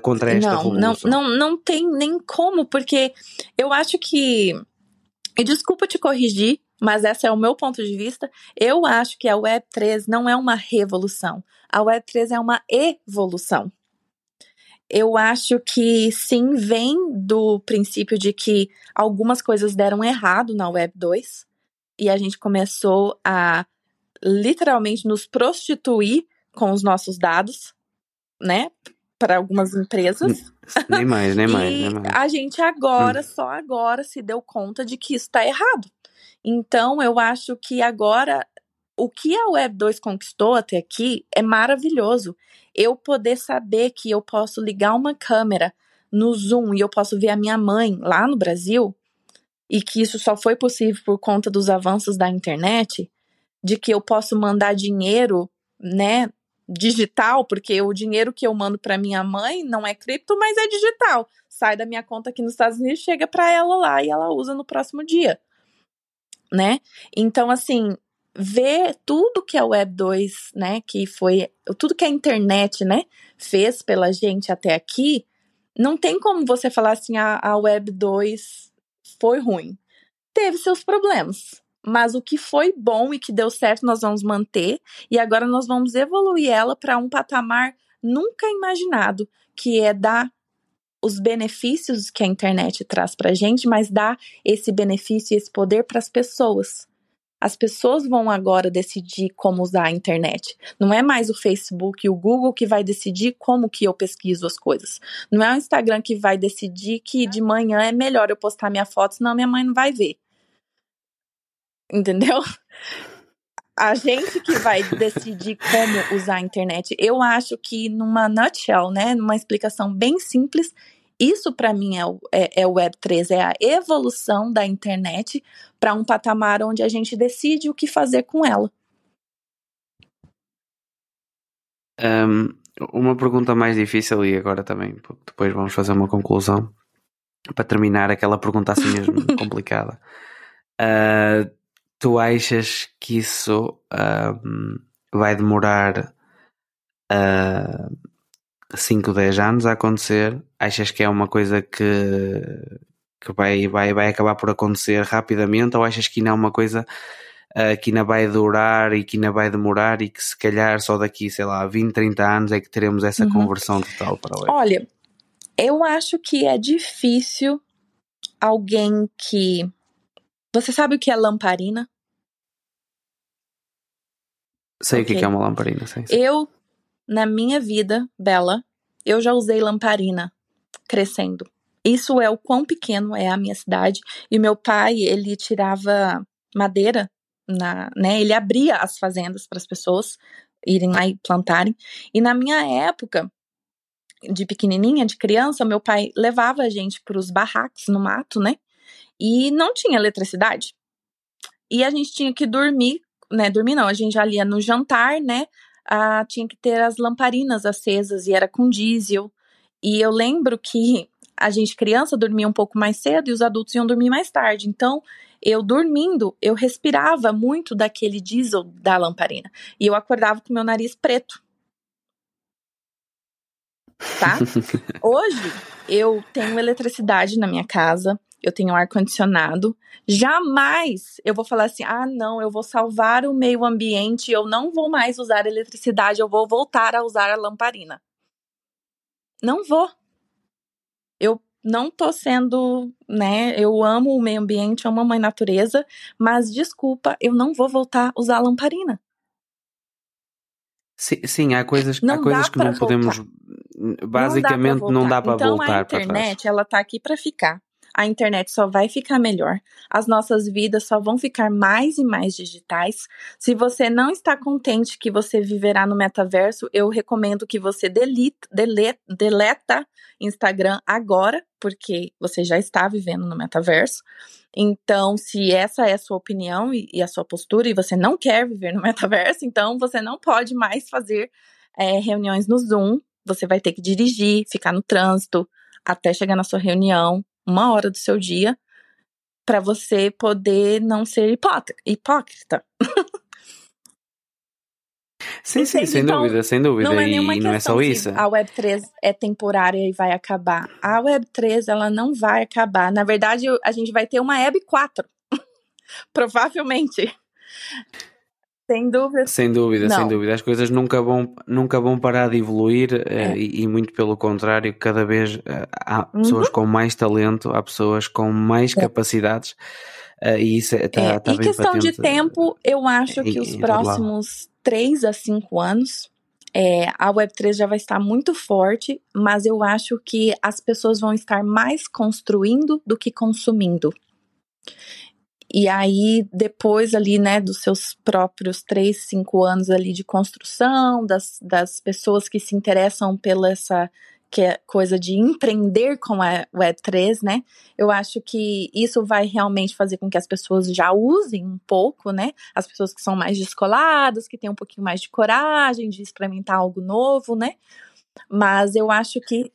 contra esta não, revolução. Não, não, não tem nem como, porque eu acho que. E desculpa te corrigir, mas esse é o meu ponto de vista. Eu acho que a Web3 não é uma revolução. A Web3 é uma evolução. Eu acho que sim, vem do princípio de que algumas coisas deram errado na Web2 e a gente começou a literalmente nos prostituir com os nossos dados, né? Para algumas empresas. Nem mais, nem *laughs* mais, nem mais. A gente agora, hum. só agora, se deu conta de que isso está errado. Então, eu acho que agora o que a Web 2 conquistou até aqui é maravilhoso. Eu poder saber que eu posso ligar uma câmera no Zoom e eu posso ver a minha mãe lá no Brasil, e que isso só foi possível por conta dos avanços da internet, de que eu posso mandar dinheiro, né, digital, porque o dinheiro que eu mando para minha mãe não é cripto, mas é digital. Sai da minha conta aqui nos Estados Unidos, chega para ela lá e ela usa no próximo dia né? Então, assim, ver tudo que a Web 2, né, que foi tudo que a internet, né, fez pela gente até aqui, não tem como você falar assim, a, a Web 2 foi ruim. Teve seus problemas, mas o que foi bom e que deu certo nós vamos manter e agora nós vamos evoluir ela para um patamar nunca imaginado, que é dar os benefícios que a internet traz para a gente, mas dá esse benefício e esse poder para as pessoas. As pessoas vão agora decidir como usar a internet. Não é mais o Facebook e o Google que vai decidir como que eu pesquiso as coisas. Não é o Instagram que vai decidir que de manhã é melhor eu postar minha foto, senão minha mãe não vai ver. Entendeu? A gente que vai decidir como usar a internet. Eu acho que numa nutshell, né, numa explicação bem simples, isso para mim é o, é, é o Web3, é a evolução da internet para um patamar onde a gente decide o que fazer com ela. Um, uma pergunta mais difícil e agora também, depois vamos fazer uma conclusão para terminar aquela pergunta assim mesmo *laughs* complicada. Uh, tu achas que isso vai demorar uh, 5, 10 anos a acontecer, achas que é uma coisa que, que vai, vai, vai acabar por acontecer rapidamente ou achas que ainda é uma coisa uh, que ainda vai durar e que ainda vai demorar e que se calhar só daqui, sei lá, 20, 30 anos é que teremos essa uhum. conversão total para o? Olha, eu acho que é difícil alguém que. Você sabe o que é lamparina? Sei okay. o que é uma lamparina, sim, sim. Eu na minha vida, Bela, eu já usei lamparina crescendo. Isso é o quão pequeno é a minha cidade. E meu pai, ele tirava madeira, na, né? Ele abria as fazendas para as pessoas irem lá e plantarem. E na minha época, de pequenininha, de criança, meu pai levava a gente para os barracos no mato, né? E não tinha eletricidade. E a gente tinha que dormir, né? Dormir não, a gente já lia no jantar, né? Ah, tinha que ter as lamparinas acesas e era com diesel. E eu lembro que a gente, criança, dormia um pouco mais cedo e os adultos iam dormir mais tarde. Então, eu dormindo, eu respirava muito daquele diesel da lamparina. E eu acordava com meu nariz preto. Tá? *laughs* Hoje, eu tenho eletricidade na minha casa, eu tenho ar-condicionado. Jamais eu vou falar assim: ah, não, eu vou salvar o meio ambiente, eu não vou mais usar eletricidade, eu vou voltar a usar a lamparina. Não vou. Eu não tô sendo, né? Eu amo o meio ambiente, amo a mãe natureza, mas desculpa, eu não vou voltar a usar a lamparina. Sim, sim há coisas, não há coisas que não podemos. Basicamente, não dá para voltar. Então, a internet, ela tá aqui para ficar a internet só vai ficar melhor, as nossas vidas só vão ficar mais e mais digitais. Se você não está contente que você viverá no metaverso, eu recomendo que você delete, delete, deleta Instagram agora, porque você já está vivendo no metaverso. Então, se essa é a sua opinião e, e a sua postura e você não quer viver no *laughs* metaverso, então você não pode mais fazer é, reuniões no Zoom. Você vai ter que dirigir, ficar no trânsito até chegar na sua reunião uma hora do seu dia para você poder não ser hipócrita. Sim, sim, sem então, dúvida, sem dúvida. Não é nenhuma e não é só isso. A Web3 é temporária e vai acabar. A Web3, ela não vai acabar. Na verdade, a gente vai ter uma Web 4. *laughs* Provavelmente. Sem dúvida. Sem dúvida, não. sem dúvida. As coisas nunca vão, nunca vão parar de evoluir é. uh, e, e, muito pelo contrário, cada vez uh, há uhum. pessoas com mais talento, há pessoas com mais é. capacidades. Uh, e isso está é, tá, E questão de tempo, eu acho que os próximos 3 a 5 anos é, a Web3 já vai estar muito forte, mas eu acho que as pessoas vão estar mais construindo do que consumindo. E aí, depois ali, né, dos seus próprios três, cinco anos ali de construção, das, das pessoas que se interessam pela essa que é coisa de empreender com a Web3, né? Eu acho que isso vai realmente fazer com que as pessoas já usem um pouco, né? As pessoas que são mais descoladas, que têm um pouquinho mais de coragem de experimentar algo novo, né? Mas eu acho que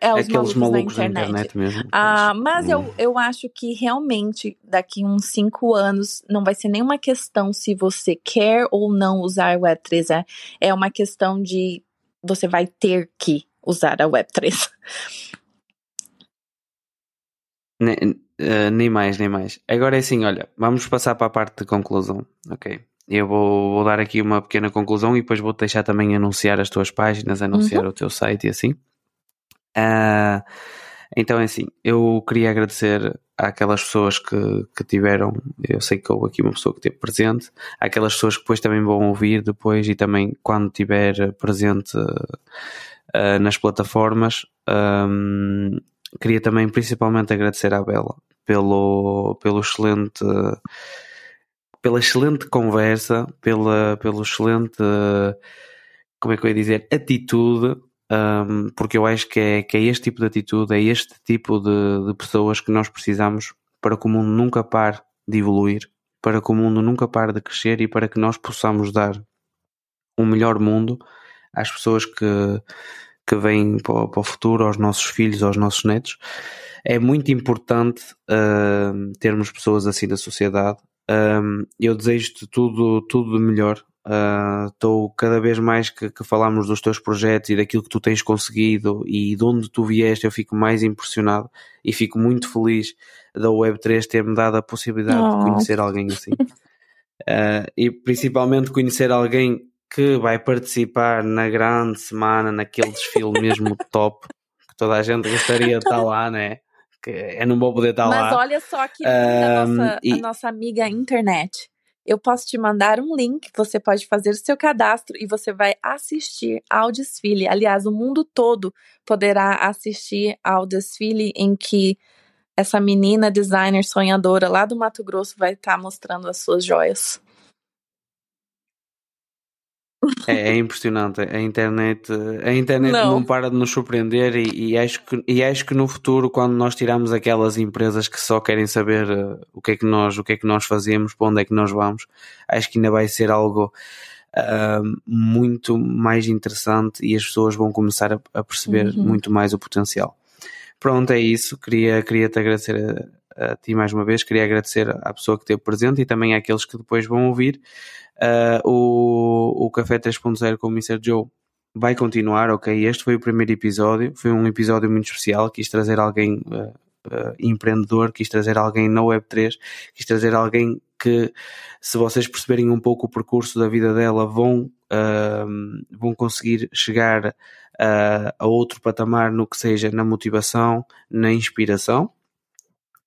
é, os Aqueles malucos, da internet. internet mesmo. Ah, mas eu, eu acho que realmente daqui uns cinco anos não vai ser nenhuma questão se você quer ou não usar Web3. É, é uma questão de você vai ter que usar a Web3. Nem, uh, nem mais, nem mais. Agora é assim, olha, vamos passar para a parte de conclusão, ok? Eu vou, vou dar aqui uma pequena conclusão e depois vou-te deixar também anunciar as tuas páginas, anunciar uhum. o teu site e assim. Uh, então é assim, eu queria agradecer àquelas pessoas que, que tiveram, eu sei que houve aqui uma pessoa que esteve presente, àquelas pessoas que depois também vão ouvir depois e também quando estiver presente uh, nas plataformas. Um, queria também principalmente agradecer à Bela pelo, pelo excelente pela excelente conversa, pela, pelo excelente como é que eu ia dizer, atitude um, porque eu acho que é, que é este tipo de atitude, é este tipo de, de pessoas que nós precisamos para que o mundo nunca pare de evoluir, para que o mundo nunca pare de crescer e para que nós possamos dar um melhor mundo às pessoas que, que vêm para o, para o futuro, aos nossos filhos, aos nossos netos. É muito importante uh, termos pessoas assim na sociedade. Um, eu desejo-te tudo, tudo de melhor Estou uh, cada vez mais que, que falamos dos teus projetos e daquilo que tu tens conseguido e de onde tu vieste, eu fico mais impressionado e fico muito feliz da Web3 ter-me dado a possibilidade oh. de conhecer alguém assim. Uh, e principalmente conhecer alguém que vai participar na grande semana, naquele desfile mesmo *laughs* top, que toda a gente gostaria de estar lá, né? Que eu não vou poder estar Mas lá. Mas olha só que a, nossa, e... a nossa amiga internet eu posso te mandar um link, você pode fazer o seu cadastro e você vai assistir ao desfile. Aliás, o mundo todo poderá assistir ao desfile em que essa menina designer sonhadora lá do Mato Grosso vai estar tá mostrando as suas joias. É, é, impressionante. A internet, a internet não. não para de nos surpreender e, e, acho que, e acho que no futuro, quando nós tiramos aquelas empresas que só querem saber uh, o que é que nós, o que é que nós fazemos, para onde é que nós vamos, acho que ainda vai ser algo uh, muito mais interessante e as pessoas vão começar a, a perceber uhum. muito mais o potencial. Pronto, é isso. Queria, queria te agradecer a, a ti mais uma vez, queria agradecer à pessoa que esteve presente e também àqueles que depois vão ouvir. Uh, o, o Café 3.0 com o Mr. Joe vai continuar, ok? Este foi o primeiro episódio, foi um episódio muito especial. Quis trazer alguém uh, uh, empreendedor, quis trazer alguém na Web3, quis trazer alguém que, se vocês perceberem um pouco o percurso da vida dela, vão, vão conseguir chegar a outro patamar no que seja na motivação, na inspiração.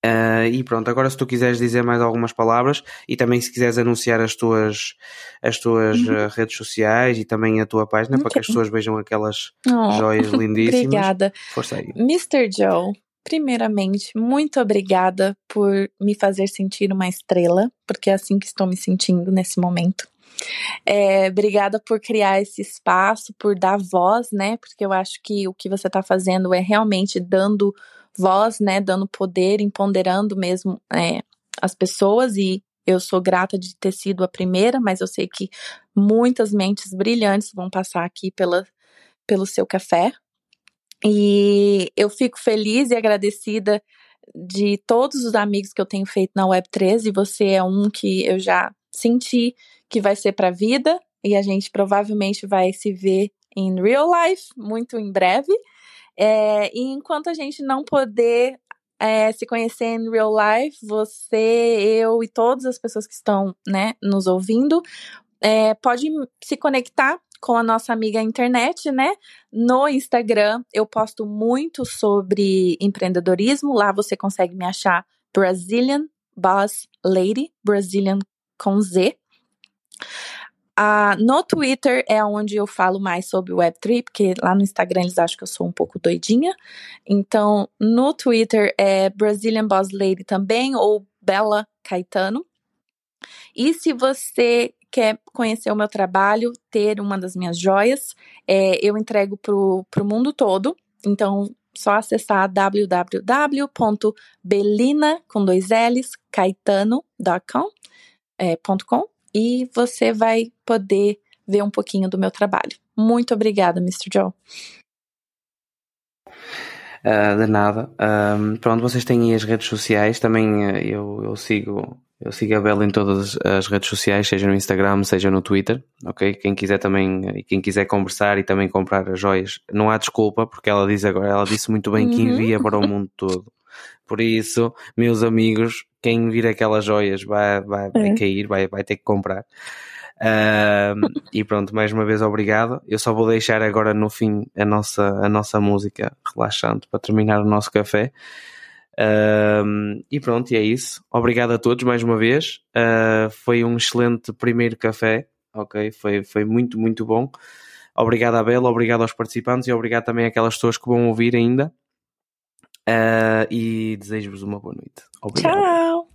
Uh, e pronto, agora se tu quiseres dizer mais algumas palavras e também se quiseres anunciar as tuas, as tuas uhum. uh, redes sociais e também a tua página okay. para que as pessoas vejam aquelas oh, joias *laughs* lindíssimas. Obrigada. Força aí. Mr. Joe, primeiramente, muito obrigada por me fazer sentir uma estrela, porque é assim que estou me sentindo nesse momento. É, obrigada por criar esse espaço, por dar voz, né? Porque eu acho que o que você está fazendo é realmente dando voz, né, dando poder, empoderando mesmo é, as pessoas e eu sou grata de ter sido a primeira, mas eu sei que muitas mentes brilhantes vão passar aqui pela, pelo seu café. E eu fico feliz e agradecida de todos os amigos que eu tenho feito na Web3 e você é um que eu já senti que vai ser para a vida e a gente provavelmente vai se ver em real life muito em breve. É, e enquanto a gente não poder é, se conhecer em real life, você, eu e todas as pessoas que estão né, nos ouvindo, é, pode se conectar com a nossa amiga internet, né? No Instagram eu posto muito sobre empreendedorismo. Lá você consegue me achar Brazilian Boss Lady, Brazilian com Z. Uh, no Twitter é onde eu falo mais sobre o Web3, porque lá no Instagram eles acham que eu sou um pouco doidinha. Então, no Twitter é Brazilian Boss Lady também, ou Bela Caetano. E se você quer conhecer o meu trabalho, ter uma das minhas joias, é, eu entrego pro, pro mundo todo. Então, só acessar www.belina, com dois L's, caetano.com, é, .com, e você vai poder ver um pouquinho do meu trabalho. Muito obrigada, Mr. Joe. Uh, de nada. Um, pronto, vocês têm aí as redes sociais, também uh, eu, eu sigo eu sigo a Bela em todas as redes sociais, seja no Instagram, seja no Twitter, ok? Quem quiser também, quem quiser conversar e também comprar as joias, não há desculpa, porque ela diz agora, ela disse muito bem que uhum. envia para o mundo todo. *laughs* Por isso, meus amigos, quem vir aquelas joias vai, vai, vai é. cair, vai, vai ter que comprar. Uh, e pronto, mais uma vez obrigado. Eu só vou deixar agora no fim a nossa, a nossa música relaxante para terminar o nosso café. Uh, e pronto, e é isso. Obrigado a todos mais uma vez. Uh, foi um excelente primeiro café, ok? Foi, foi muito, muito bom. Obrigado à Bela, obrigado aos participantes e obrigado também àquelas pessoas que vão ouvir ainda. Uh, e desejo-vos uma boa noite. Obrigado. Tchau!